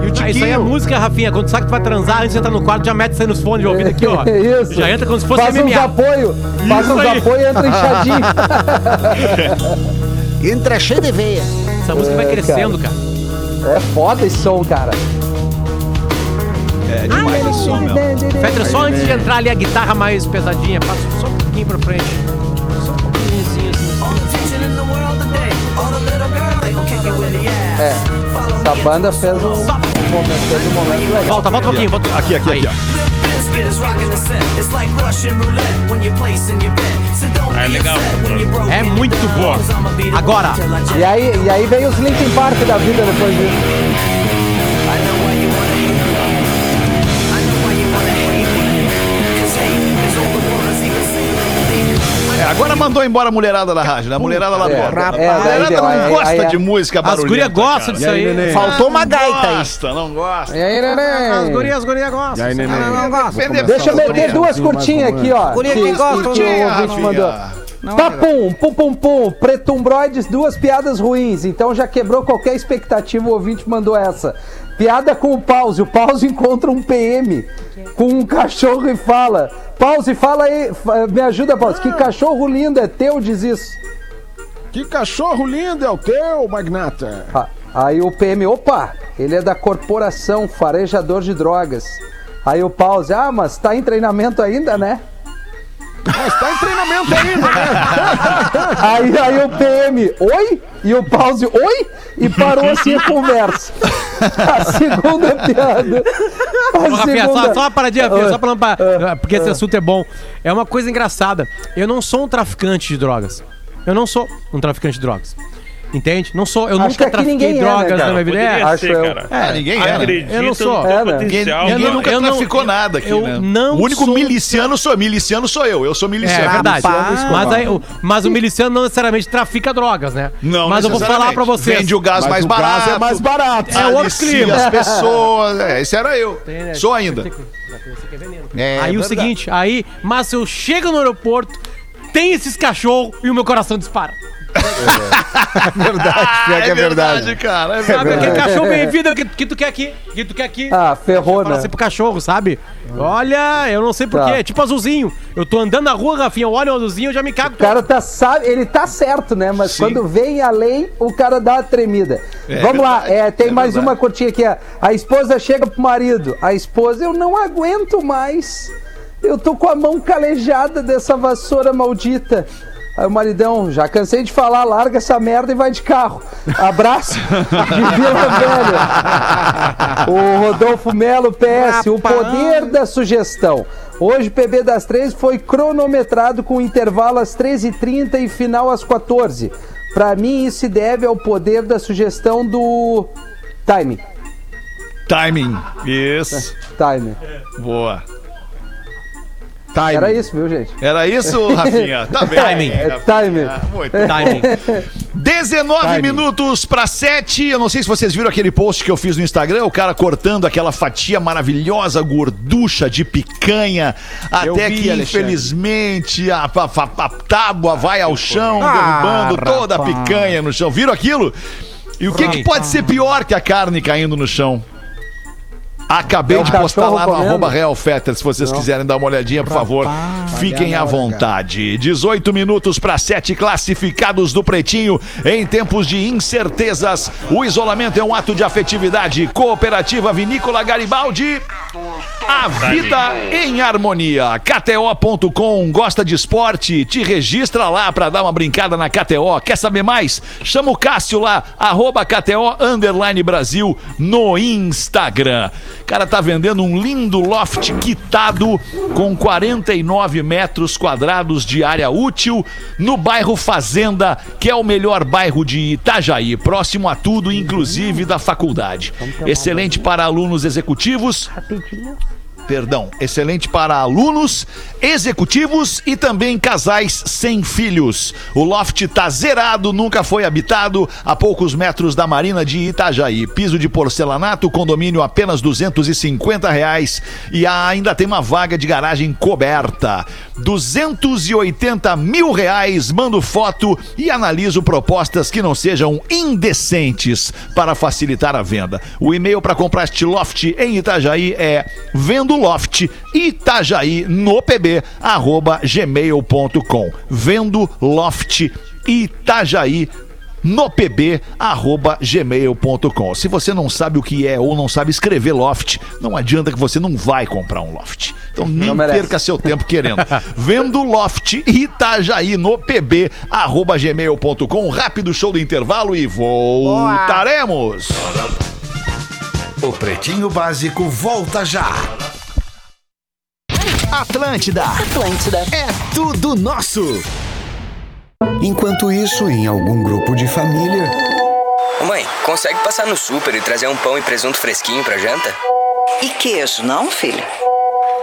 E o Ah, isso aí é música, Rafinha. Quando tu sabe que tu vai transar, antes de entrar no quarto, já mete isso aí nos fones de ouvido aqui, ó. Isso. Já entra como se fosse Faz uns MMA. apoio. Faz Isso uns aí. apoio e entra inchadinho. Entra cheio de veia. Essa música vai É, crescendo, cara. é foda esse som, cara. É demais esse som mesmo. Fetter, só antes de entrar ali a guitarra mais pesadinha, passa só um pouquinho pra frente. É. Essa banda fez um, momento, fez um momento legal. Volta, volta um pouquinho. Volta. Aqui, aqui, aqui, ó. É legal. É muito boa. Agora, E aí, e aí veio os Linkin Park da vida depois disso. Agora mandou embora a mulherada da rádio, né? A mulherada lá É, fora. é, a mulherada não aí- gosta aí- de música as barulhenta. gurias gostam disso aí. Nenê? Faltou uma Não gaita aí. gosta, não gosta. E aí, neném? as gurias, as gurias gostam. E aí, Nenê? Defender Deixa eu as meter duas curtinhas aqui, ó. Guria Que, que gosta, o ouvinte mandou. Papum, pum, pum, pum, pretumbroides, duas piadas ruins. Então já quebrou qualquer expectativa, o ouvinte mandou essa. Piada com o Pause. O Pause encontra um PM com um cachorro e fala: Pause, fala aí, me ajuda, Pause. Que cachorro lindo é teu, diz isso. Que cachorro lindo é o teu, Magnata. Ah, Aí o PM, opa, ele é da corporação farejador de drogas. Aí o Pause, ah, mas tá em treinamento ainda, né? Mas tá em treinamento ainda, né? Aí, aí o PM, oi? E o pause, oi? E parou assim a conversa. A segunda piada. A Ô, Rafinha, só, segunda- só uma paradinha, Rafinha, só pra pa- Ah, Porque esse assunto é bom. É uma coisa engraçada. Eu não sou um traficante de drogas. Eu não sou um traficante de drogas. Entende? Não sou. Eu Acho nunca trafiquei ninguém é, né, drogas na minha vida. É, acho ser, eu. É, ninguém é? Acredita Eu não sou. É, né? Ninguém não- nunca eu não- traficou nada aqui, eu né? não o único sou- miliciano sou eu. Miliciano sou eu. Eu sou É, miliciano. verdade. Rapaz. Mas, aí, o, mas o miliciano não necessariamente trafica drogas, né? Não, Mas eu vou falar pra vocês. Vende o gás Mas mais o barato. gás é mais barato. É outro clima. as pessoas. É, esse era eu. Tem, né? Sou ainda. Veneno. É, aí o seguinte, aí, mas eu chego no aeroporto, tem esses cachorros e o meu coração dispara. Verdade, pior que é verdade. cara. É Sabe verdade. aquele cachorro bem-vindo que, que tu quer aqui, que tu quer aqui. Ah, ferrou, né? assim pro cachorro, sabe? Olha, eu não sei porquê. Tá. Tipo azulzinho. Eu tô andando na rua, Rafinha, eu olho o azulzinho, eu já me cago. O cara tá, sabe, ele tá certo, né? Mas quando vem a lei, o cara dá uma tremida. Vamos lá, verdade, é, tem é mais verdade. uma curtinha aqui. A esposa chega pro marido. A esposa, eu não aguento mais. Eu tô com a mão calejada dessa vassoura maldita. Aí o maridão, já cansei de falar, larga essa merda e vai de carro. Abraço de Vila Velha. O Rodolfo Melo PS, o poder da sugestão. Hoje o PB das três foi cronometrado com intervalo às 13h30 e final às 14 Pra mim isso se deve ao poder da sugestão do timing. Timing. Isso. Timing. Boa. Era isso, viu, gente? Era isso, Rafinha? Tá bem. Timing. É, timing. Ah, Muito bem. 19 minutos para 7. Eu não sei se vocês viram aquele post que eu fiz no Instagram, o cara cortando aquela fatia maravilhosa, gorducha de picanha, Eu até vi, que Alexandre. infelizmente a, a- a- a tábua vai ao chão, Ah, derrubando toda a picanha no chão. Viram aquilo? E o que, que pode ser pior que a carne caindo no chão? Acabei É de postar lá no arroba Real Fetter, se vocês quiserem dar uma olhadinha, por favor. Fiquem à vontade. 18 minutos para 7 classificados do Pretinho. Em tempos de incertezas, o isolamento é um ato de afetividade. Cooperativa Vinícola Garibaldi. A vida em harmonia. KTO.com. Gosta de esporte? Te registra lá para dar uma brincada na KTO. Quer saber mais? Chama o Cássio lá, arroba KTO Underline Brasil no Instagram. Cara, tá vendendo um lindo loft quitado com 49 metros quadrados de área útil no bairro Fazenda, que é o melhor bairro de Itajaí, próximo a tudo, inclusive da faculdade. Excelente para alunos executivos. Wikipedia? Perdão, excelente para alunos, executivos e também casais sem filhos. O loft tá zerado, nunca foi habitado, a poucos metros da Marina de Itajaí. Piso de porcelanato, condomínio apenas 250 reais e ainda tem uma vaga de garagem coberta. 280 mil reais, mando foto e analiso propostas que não sejam indecentes para facilitar a venda. O e-mail para comprar este loft em Itajaí é vendo loft Itajaí no pb arroba gmail.com vendo loft Itajaí no pb arroba gmail.com Se você não sabe o que é ou não sabe escrever loft, não adianta que você não vai comprar um loft. Então nem perca seu tempo querendo. Vendo loft Itajaí no pb arroba gmail.com Rápido show do intervalo e voltaremos. O Pretinho Básico volta já. Atlântida. Atlântida. É tudo nosso. Enquanto isso, em algum grupo de família. Ô mãe, consegue passar no super e trazer um pão e presunto fresquinho pra janta? E queijo, não, filho?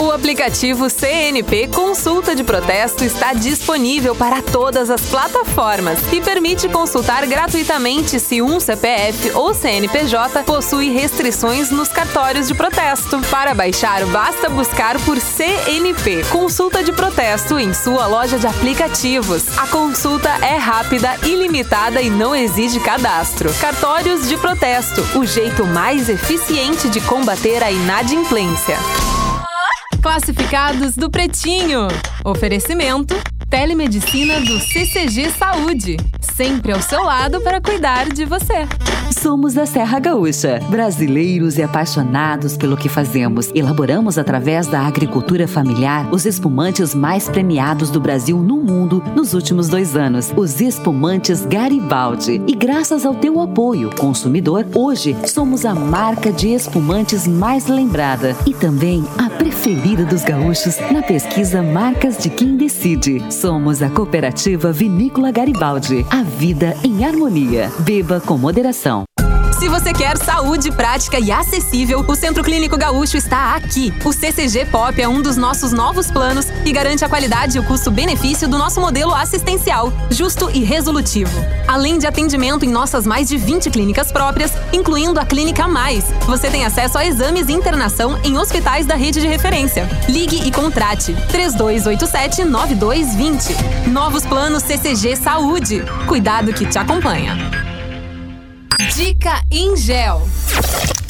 O aplicativo CNP Consulta de Protesto está disponível para todas as plataformas e permite consultar gratuitamente se um CPF ou CNPJ possui restrições nos cartórios de protesto. Para baixar, basta buscar por CNP Consulta de Protesto em sua loja de aplicativos. A consulta é rápida, ilimitada e não exige cadastro. Cartórios de Protesto o jeito mais eficiente de combater a inadimplência. Classificados do Pretinho. Oferecimento: Telemedicina do CCG Saúde. Sempre ao seu lado para cuidar de você. Somos da Serra Gaúcha, brasileiros e apaixonados pelo que fazemos. Elaboramos através da agricultura familiar os espumantes mais premiados do Brasil no mundo nos últimos dois anos, os espumantes Garibaldi. E graças ao teu apoio, consumidor, hoje somos a marca de espumantes mais lembrada e também a preferida dos gaúchos na pesquisa Marcas de Quem Decide. Somos a cooperativa Vinícola Garibaldi. A vida em harmonia. Beba com moderação. Se você quer saúde prática e acessível, o Centro Clínico Gaúcho está aqui. O CCG Pop é um dos nossos novos planos e garante a qualidade e o custo-benefício do nosso modelo assistencial, justo e resolutivo. Além de atendimento em nossas mais de 20 clínicas próprias, incluindo a Clínica Mais, você tem acesso a exames e internação em hospitais da rede de referência. Ligue e contrate 3287-9220. Novos planos CCG Saúde. Cuidado que te acompanha. Dica Ingel.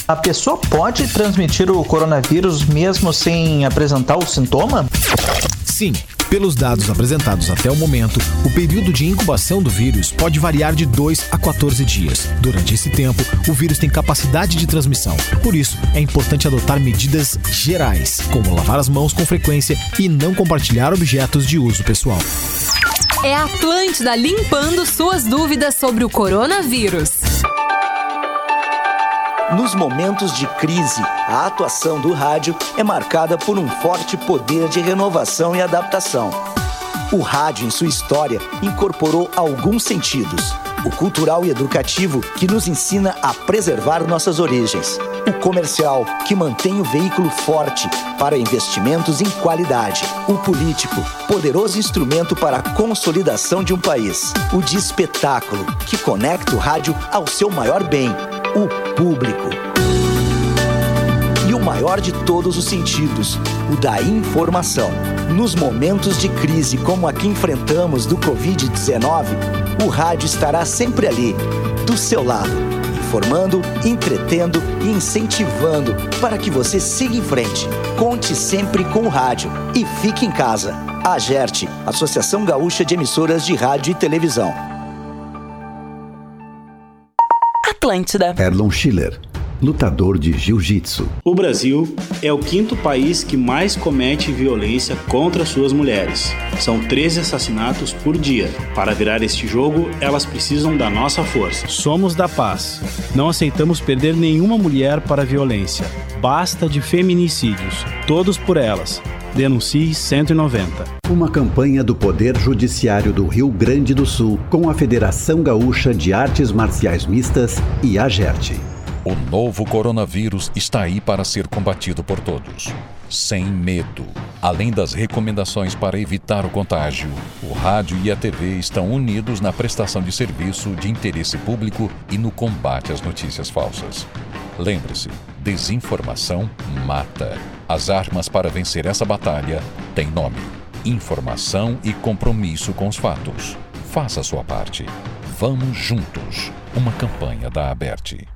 A pessoa pode transmitir o coronavírus mesmo sem apresentar o sintoma? Sim, pelos dados apresentados até o momento, o período de incubação do vírus pode variar de 2 a 14 dias. Durante esse tempo, o vírus tem capacidade de transmissão. Por isso, é importante adotar medidas gerais, como lavar as mãos com frequência e não compartilhar objetos de uso pessoal. É a Atlântida limpando suas dúvidas sobre o coronavírus. Nos momentos de crise, a atuação do rádio é marcada por um forte poder de renovação e adaptação. O rádio, em sua história, incorporou alguns sentidos: o cultural e educativo, que nos ensina a preservar nossas origens, o comercial, que mantém o veículo forte para investimentos em qualidade, o político, poderoso instrumento para a consolidação de um país, o de espetáculo, que conecta o rádio ao seu maior bem, o público. E o maior de todos os sentidos, o da informação. Nos momentos de crise como a que enfrentamos do Covid-19, o rádio estará sempre ali, do seu lado, informando, entretendo e incentivando para que você siga em frente. Conte sempre com o rádio e fique em casa. A AGERT, Associação Gaúcha de Emissoras de Rádio e Televisão. Atlântida. Erlon Schiller, lutador de jiu-jitsu. O Brasil é o quinto país que mais comete violência contra suas mulheres. São 13 assassinatos por dia. Para virar este jogo, elas precisam da nossa força. Somos da paz. Não aceitamos perder nenhuma mulher para a violência. Basta de feminicídios. Todos por elas. Denuncie 190. Uma campanha do Poder Judiciário do Rio Grande do Sul com a Federação Gaúcha de Artes Marciais Mistas e a GERT. O novo coronavírus está aí para ser combatido por todos, sem medo. Além das recomendações para evitar o contágio, o rádio e a TV estão unidos na prestação de serviço de interesse público e no combate às notícias falsas. Lembre-se, desinformação mata. As armas para vencer essa batalha têm nome: informação e compromisso com os fatos. Faça sua parte. Vamos juntos. Uma campanha da Aberte.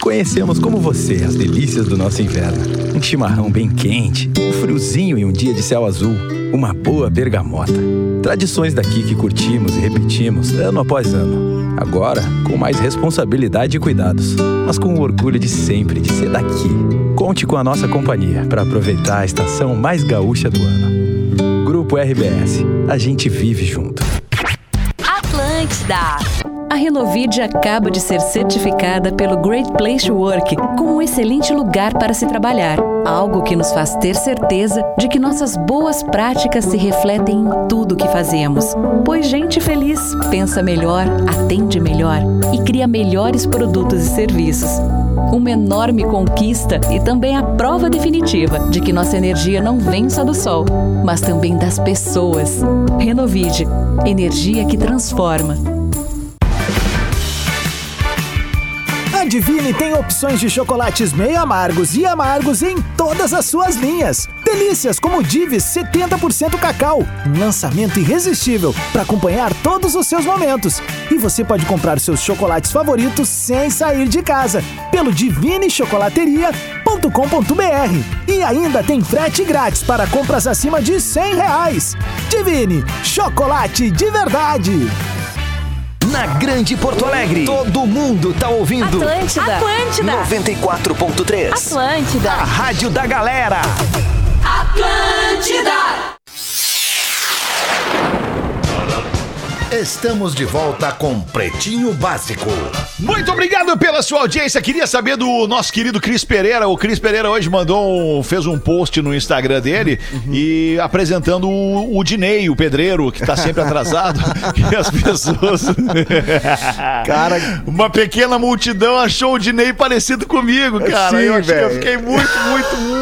Conhecemos como você as delícias do nosso inverno. Um chimarrão bem quente, um friozinho e um dia de céu azul, uma boa bergamota. Tradições daqui que curtimos e repetimos ano após ano. Agora, com mais responsabilidade e cuidados, mas com o orgulho de sempre de ser daqui. Conte com a nossa companhia para aproveitar a estação mais gaúcha do ano. Grupo RBS, a gente vive junto. Atlântida. A Renovide acaba de ser certificada pelo Great Place to Work como um excelente lugar para se trabalhar. Algo que nos faz ter certeza de que nossas boas práticas se refletem em tudo que fazemos. Pois gente feliz pensa melhor, atende melhor e cria melhores produtos e serviços. Uma enorme conquista e também a prova definitiva de que nossa energia não vem só do sol, mas também das pessoas. Renovide energia que transforma. Divine tem opções de chocolates meio amargos e amargos em todas as suas linhas. Delícias como Divis 70% cacau, um lançamento irresistível para acompanhar todos os seus momentos. E você pode comprar seus chocolates favoritos sem sair de casa pelo divinechocolateria.com.br e ainda tem frete grátis para compras acima de 100 reais. Divine, chocolate de verdade. Na Grande Porto Alegre, todo mundo tá ouvindo. Atlântida. Atlântida. 94.3. Atlântida. A rádio da galera. Atlântida. Estamos de volta com Pretinho Básico. Muito obrigado pela sua audiência. Queria saber do nosso querido Cris Pereira. O Cris Pereira hoje mandou um, fez um post no Instagram dele e apresentando o, o Dinei, o pedreiro, que tá sempre atrasado. e as pessoas. Cara, uma pequena multidão achou o Dinei parecido comigo, cara. Sim, eu acho que eu fiquei muito, muito, muito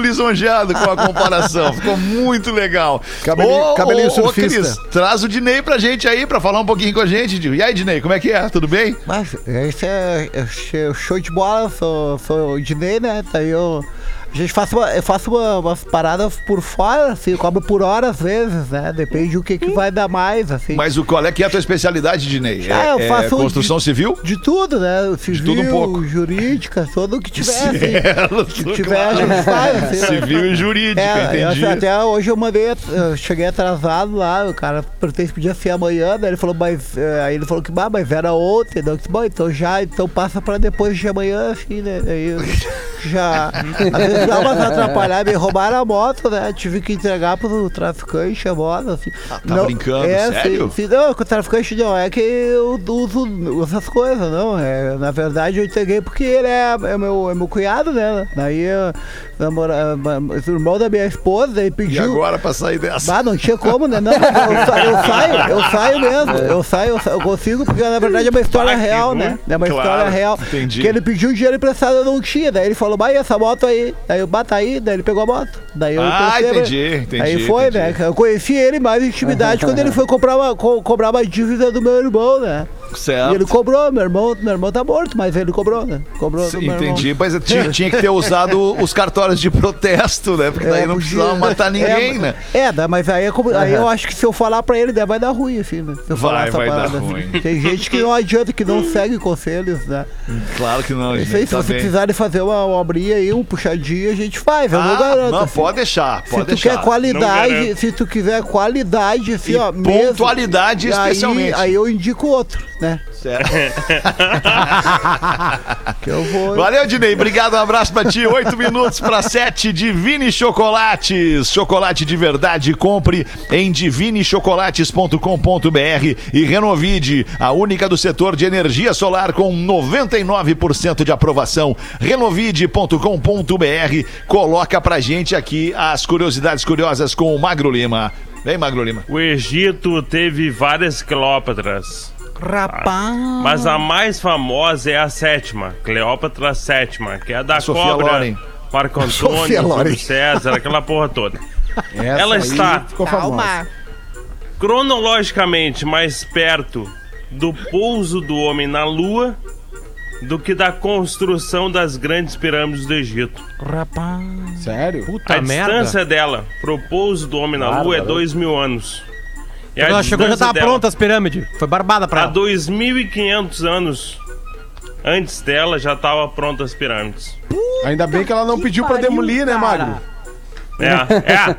lisonjeado com a comparação. Ficou muito legal. Cabelinho- cabelinho surfista. Cris, traz o Dinei pra gente aí, pra falar um pouquinho com a gente. E aí, Dinei, como é que é? Tudo bem? Mas esse é, esse é show de bola, sou, sou o Dinei, né? Daí eu A gente faz uma, eu faço uma- umas paradas por fora, assim, cobro por hora às vezes, né? Depende do que, que vai dar mais, assim. Mas o qual é que é a tua especialidade, Dinei? É, Ah, eu é faço construção de- civil? De tudo, né? Civil, tudo um pouco. jurídica, tudo o que tiver, assim. Tudo tiver, a claro. gente faz, assim. Civil e jurídica, É, eu- entendi. até hoje eu mandei, eu cheguei atrasado lá, o cara perguntei se podia ser amanhã, daí ele falou, mas. eh, Aí ele falou que, mas era ontem, daí eu disse, bom, então já, então passa pra depois de amanhã, assim, né? Aí eu já. Às vezes dá uma atrapalhar, me roubaram a moto, né? Tive que entregar pro traficante a moto, assim. tá brincando? é, Sério? Sim, sim, não, o traficante não, é que eu uso essas coisas, não. É, na verdade eu entreguei porque ele é, é meu, é meu cunhado, né? Daí namora, o irmão da minha esposa, ele pediu. E agora pra sair dessa? Ah, não tinha como, né? Não, eu, eu saio, eu saio mesmo. Eu saio, eu, sa- eu consigo, porque na verdade é uma história Ah, real, né? É uma Claro, história real. entendi. Que ele pediu dinheiro emprestado, eu não tinha. Daí ele falou, vai, essa moto aí. Daí eu bata aí, daí ele pegou a moto. Daí eu Ah, emprestei, entendi, entendi, Aí foi, entendi. né? Eu conheci ele mais intimidade quando ele foi comprar uma, co- cobrar uma dívida do meu irmão, né? Certo. E ele cobrou, meu irmão, meu irmão tá morto, mas ele cobrou, né? Cobrou do meu irmão. Entendi, mas tinha, tinha que ter usado os cartórios de protesto, né? Porque daí É, não podia- precisava matar ninguém, é, né? É, mas aí, é como- aí eu acho que se eu falar pra ele, vai dar ruim, assim, né? Se eu Vai, falar essa vai dar parada, assim. ruim. Tem gente que não adianta, que não segue conselhos, né? Claro que não, Isso gente. aí, se tá você bem. precisarem fazer uma obrinha aí, um puxadinho, a gente faz, eu não Ah, garanto. não, assim. pode deixar, Se pode tu deixar. quer Não qualidade, se tu quiser qualidade, assim, E ó, mesmo, pontualidade aí- especialmente. Aí eu indico outro, né? Certo. que eu vou. Valeu, Dinei. Obrigado, um abraço pra ti. Oito minutos para sete. Divine Chocolates. Chocolate de verdade. Compre em divinechocolates.com.br e Renovide, a única do setor de energia solar com 99% de aprovação. Renovide.com.br. Coloca pra gente aqui as curiosidades curiosas com o Magro Lima. Vem, Magro Lima. O Egito teve várias Cleópatras. Rapaz. Mas a mais famosa é a sétima, Cleópatra sétima, que é a da Sofia cobra, Loren. Marco Antônio, César, aquela porra toda. Essa Ela está famosa. cronologicamente mais perto do pouso do homem na Lua do que da construção das grandes pirâmides do Egito. Rapaz. Sério? Puta a merda. distância dela pro pouso do homem na Lua é Bárbaro. dois mil anos. E Quando ela chegou já tava dela- pronta as pirâmides. Foi barbada pra Há ela. 2.500 anos antes dela já tava pronta as pirâmides. Ainda bem que ela não pediu pra demolir, né, Magro? É,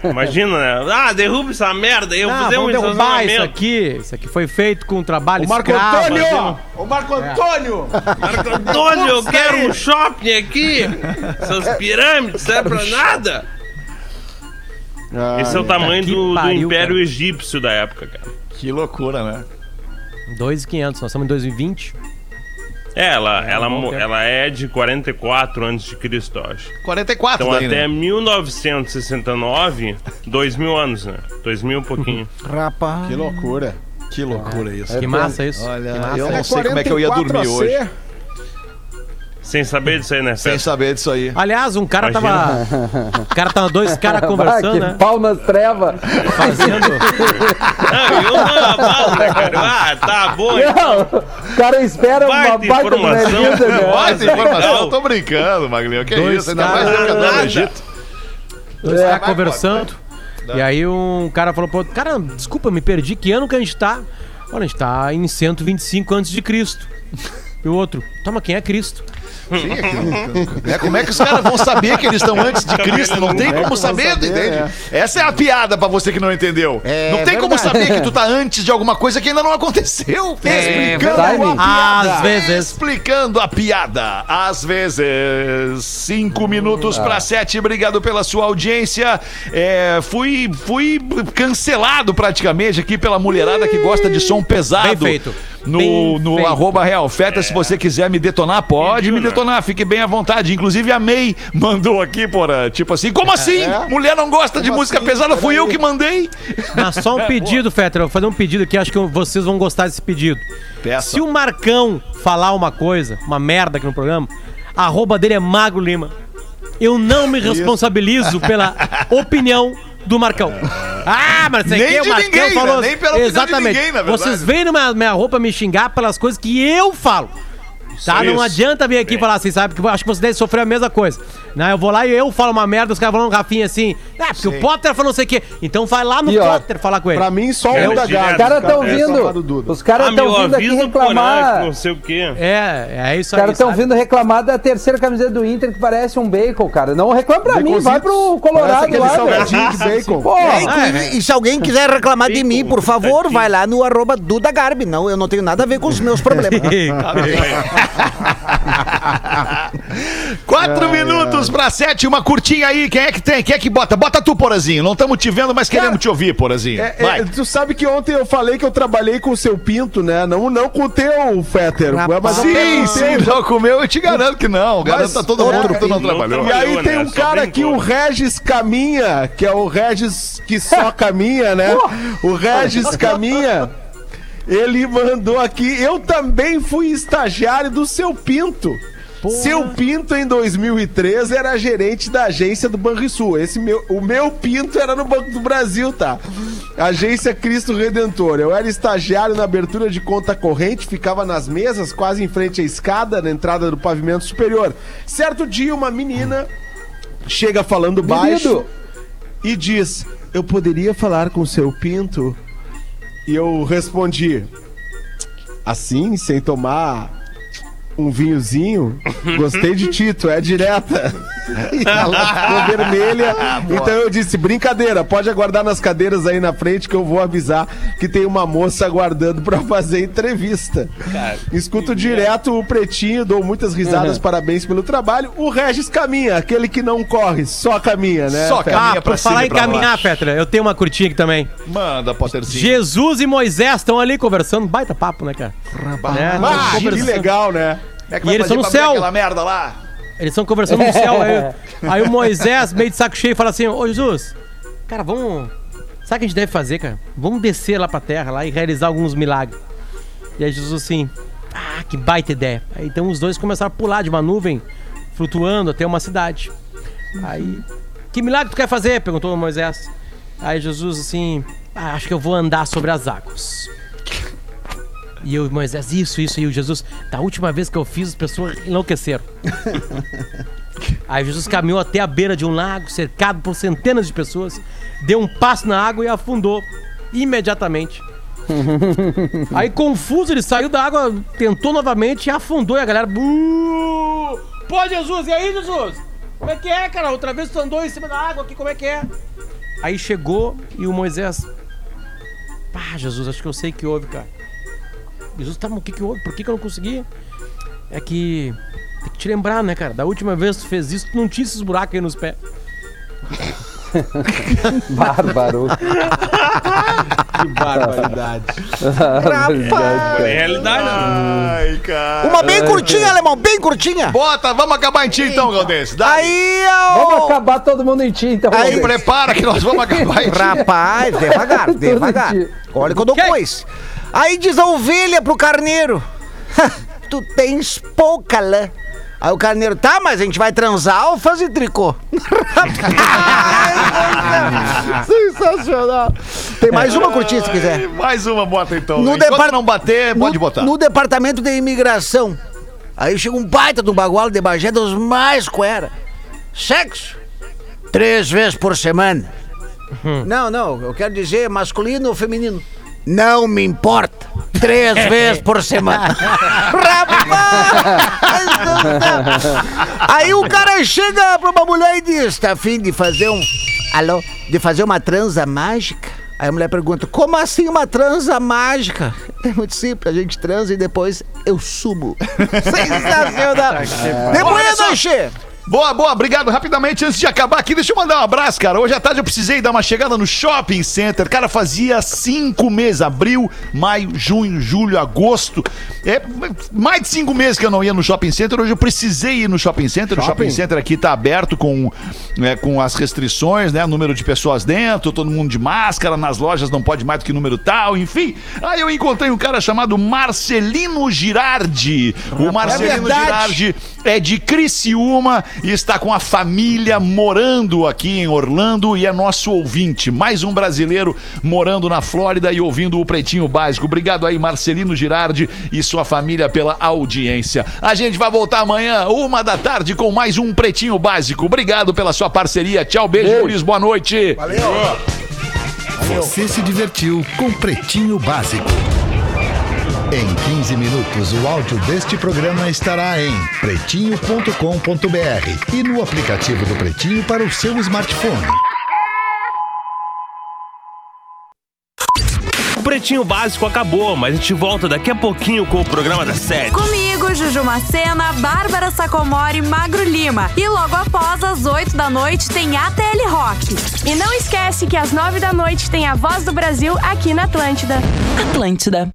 é, imagina, né? Ah, derruba essa merda aí, eu vou Não, fazer um vamos derrubar isso estacionamento. aqui. Isso aqui foi feito com trabalho O Marco escravo. Antônio! Ô, Marco Antônio! Marco Antônio, eu quero um shopping aqui! Essas pirâmides servem pra nada! Esse é o tamanho do, do pariu, Império cara. Egípcio da época, cara. Que loucura, né? 2,500. Nós estamos em 2020. É, ela, ela, mo- tempo. ela é de 44 antes de Cristo, eu acho. 44 Então daí, até né? 1969, 2000 anos, né? 2000 um pouquinho. Rapaz. Que loucura. Que loucura isso. Que massa isso. Olha, Que massa. eu É não sei como é que eu ia dormir 44 hoje. Sem saber disso aí, né? Sem saber disso aí. Aliás, um cara Imagina. tava. O cara tava dois caras Ah, conversando, que né? pau nas trevas. Fazendo. Não, eu não cara? Ah, tá bom. então. Não, o cara espera uma Baita baita de informação. né? Não. informação, eu tô brincando, Maglinho. Que Dois isso? Ainda mais do Nada. Egito. Dois É. caras conversando. E aí um cara falou pro outro, cara, desculpa, me perdi, que ano que a gente tá? Olha, a gente tá em 125 antes de Cristo. E o outro, toma, quem é Cristo? Sim, é, como é que os caras vão saber que eles estão antes de Cristo? Não tem como saber, entende? Essa é a piada pra você que não entendeu. É não tem como saber que tu tá antes de alguma coisa que ainda não aconteceu. É Explicando a piada. Às vezes. Explicando a piada. Às vezes. Cinco minutos pra sete. Obrigado pela sua audiência. É, fui, fui cancelado praticamente aqui pela mulherada que gosta de som pesado. Bem feito. No, Bem no feito. arroba Real Feta, se você quiser me detonar, pode me Né? detonar, fique bem à vontade. Inclusive a May mandou aqui, porra, tipo assim, como assim? É? Mulher não gosta de música pesada, fui eu que mandei. Mas só um pedido, Fetter. Eu vou fazer um pedido aqui, acho que vocês vão gostar desse pedido. Peça. Se o Marcão falar uma coisa, uma merda aqui no programa, a arroba dele é Magro Lima. Eu não me responsabilizo pela opinião do Marcão. Ah, mas sei Nem que o de Marcão ninguém, né? falou. Nem pela Exatamente. ninguém. Vocês vêm na minha roupa me xingar pelas coisas que eu falo. Tá? Não Isso. adianta vir aqui e falar assim, sabe? Que eu acho que você deve sofrer a mesma coisa. Não, eu vou lá e eu falo uma merda, os caras falam um Rafinha assim. Ah, porque o Potter falou não sei o quê. Então vai lá no E, ó, Potter falar com ele. Pra mim, só É, o da. Os caras estão É, vindo. do Duda. Os caras Ah, estão meu, vindo aqui reclamar. não sei o quê. É, é isso Os caras aí. estão vindo reclamar da terceira camiseta do Inter que parece um bacon, cara. Não reclama pra mim, vai pro Colorado lá, aquele velho. salgadinho de bacon. Pô, É, e se alguém quiser reclamar de mim, por favor, vai lá no arroba Duda Garbi. Não, eu não tenho nada a ver com os meus problemas. Quatro minutos pra sete, uma curtinha aí. Quem é que tem? Quem é que bota? Bota tu, Porazinho. Não estamos te vendo, mas queremos te ouvir, Porazinho. É, é, Vai. tu sabe que ontem eu falei que eu trabalhei com o seu pinto, né? Não, não com o teu, Fetter. Mas Sim, sim, não comeu, eu te garanto que não. Garanto a todo mundo que tu não não trabalhou. E aí tem um Só cara aqui, o Regis Caminha, que é o Regis que só caminha, né? O Regis Caminha. Ele mandou aqui, eu também fui estagiário do seu Pinto. Seu Pinto, em 2013, era gerente da agência do Banrisul. Esse meu, o meu Pinto era no Banco do Brasil, tá? Agência Cristo Redentor. Eu era estagiário na abertura de conta corrente, ficava nas mesas, quase em frente à escada, na entrada do pavimento superior. Certo dia, uma menina chega falando baixo e diz: Eu poderia falar com o seu Pinto? E eu respondi: Assim, sem tomar um vinhozinho, gostei de Tito, é direta. E ela ficou vermelha. Então eu disse: brincadeira, pode aguardar nas cadeiras aí na frente que eu vou avisar que tem uma moça aguardando pra fazer entrevista. Escuto direto o pretinho, dou muitas risadas, parabéns pelo trabalho. O Regis caminha, aquele que não corre, só caminha, né? Só caminha Ah, pra falar e em caminhar, baixo. Petra, eu tenho uma curtinha aqui também. Manda, Potterzinho. Jesus e Moisés estão ali conversando. Baita papo, né, cara? É, tão Ah, que legal, né? Como é que E eles estão no céu. Aquela merda lá. Eles estão conversando no céu. Aí, aí o Moisés, meio de saco cheio, fala assim: Ô Jesus, cara, vamos. Sabe o que a gente deve fazer, cara? Vamos descer lá pra terra lá e realizar alguns milagres. E aí Jesus assim, ah, que baita ideia. Aí então os dois começaram a pular de uma nuvem, flutuando até uma cidade. Aí, que milagre tu quer fazer? perguntou Moisés. Aí Jesus assim, ah, acho que eu vou andar sobre as águas. E eu, Moisés, isso, isso. E o Jesus, da última vez que eu fiz, as pessoas enlouqueceram. Aí Jesus caminhou até a beira de um lago, cercado por centenas de pessoas, deu um passo na água e afundou imediatamente. Aí, confuso, ele saiu da água, tentou novamente e afundou. E a galera. "Bu! Pô, Jesus, e aí, Jesus? Como é que é, cara? Outra vez tu andou em cima da água aqui, como é que é? Aí chegou e o Moisés. Pá, Jesus, acho que eu sei o que houve, cara. Jesus, tá, mas o que que houve? Por que, que eu não consegui? É que. Tem que te lembrar, né, cara? Da última vez que tu fez isso, tu não tinha esses buracos aí nos pés. Bárbaro. Que barbaridade. É realidade. Ai, cara. Uma bem curtinha, alemão, bem curtinha. Bota, vamos acabar em ti então, Galdense. Dá Aí, Vamos ó. acabar todo mundo em ti, então. Aí. Prepara que nós vamos acabar em ti. Rapaz, devagar, devagar. de- Olha que eu dou coisa. Aí diz a ovelha pro carneiro: Tu tens pouca lã. Aí o carneiro, tá, mas a gente vai transar ou fazer tricô? Rapaz, Sensacional. Tem mais uma curtinha se quiser. Ai, Mais uma, bota então. No Enquanto depart- não bater, pode no, botar. No departamento de imigração. Aí chega um baita do bagual de Bagé dos mais coera. Sexo. Três vezes por semana. Não, não, eu quero dizer masculino ou feminino. Não me importa. Três vezes por semana. Rapaz! Aí o cara chega pra uma mulher e diz: tá afim de fazer um. Alô? De fazer uma transa mágica? Aí a mulher pergunta: como assim uma transa mágica? É muito simples, a gente transa e depois eu subo. Sensacional! Depois Olha só. É. Boa, boa, obrigado. Rapidamente, antes de acabar aqui, deixa eu mandar um abraço, cara. Hoje à tarde eu precisei dar uma chegada no shopping center. Cara, fazia cinco meses, abril, maio, junho, julho, agosto. É mais de cinco meses que eu não ia no shopping center. Hoje eu precisei ir no shopping center. O shopping center aqui tá aberto com, é, com as restrições, né? Número de pessoas dentro, todo mundo de máscara, nas lojas não pode mais do que número tal, enfim. Aí eu encontrei um cara chamado Marcelino Girardi. O Marcelino verdade. Girardi é de Criciúma e está com a família morando aqui em Orlando e é nosso ouvinte. Mais um brasileiro morando na Flórida e ouvindo o Pretinho Básico. Obrigado aí, Marcelino Girardi e sua família pela audiência. A gente vai voltar amanhã, uma da tarde, com mais um Pretinho Básico. Obrigado pela sua parceria. Tchau, beijo, Beijo. Luiz. Boa noite. Você se divertiu com Pretinho Básico. Em 15 minutos, o áudio deste programa estará em pretinho.com.br e no aplicativo do Pretinho para o seu smartphone. O Pretinho Básico acabou, mas a gente volta daqui a pouquinho com o programa da sede. Comigo, Juju Macena, Bárbara Sacomori e Magro Lima. E logo após, às 8 da noite, tem ATL Rock. E não esquece que às 9 da noite tem a Voz do Brasil aqui na Atlântida. Atlântida.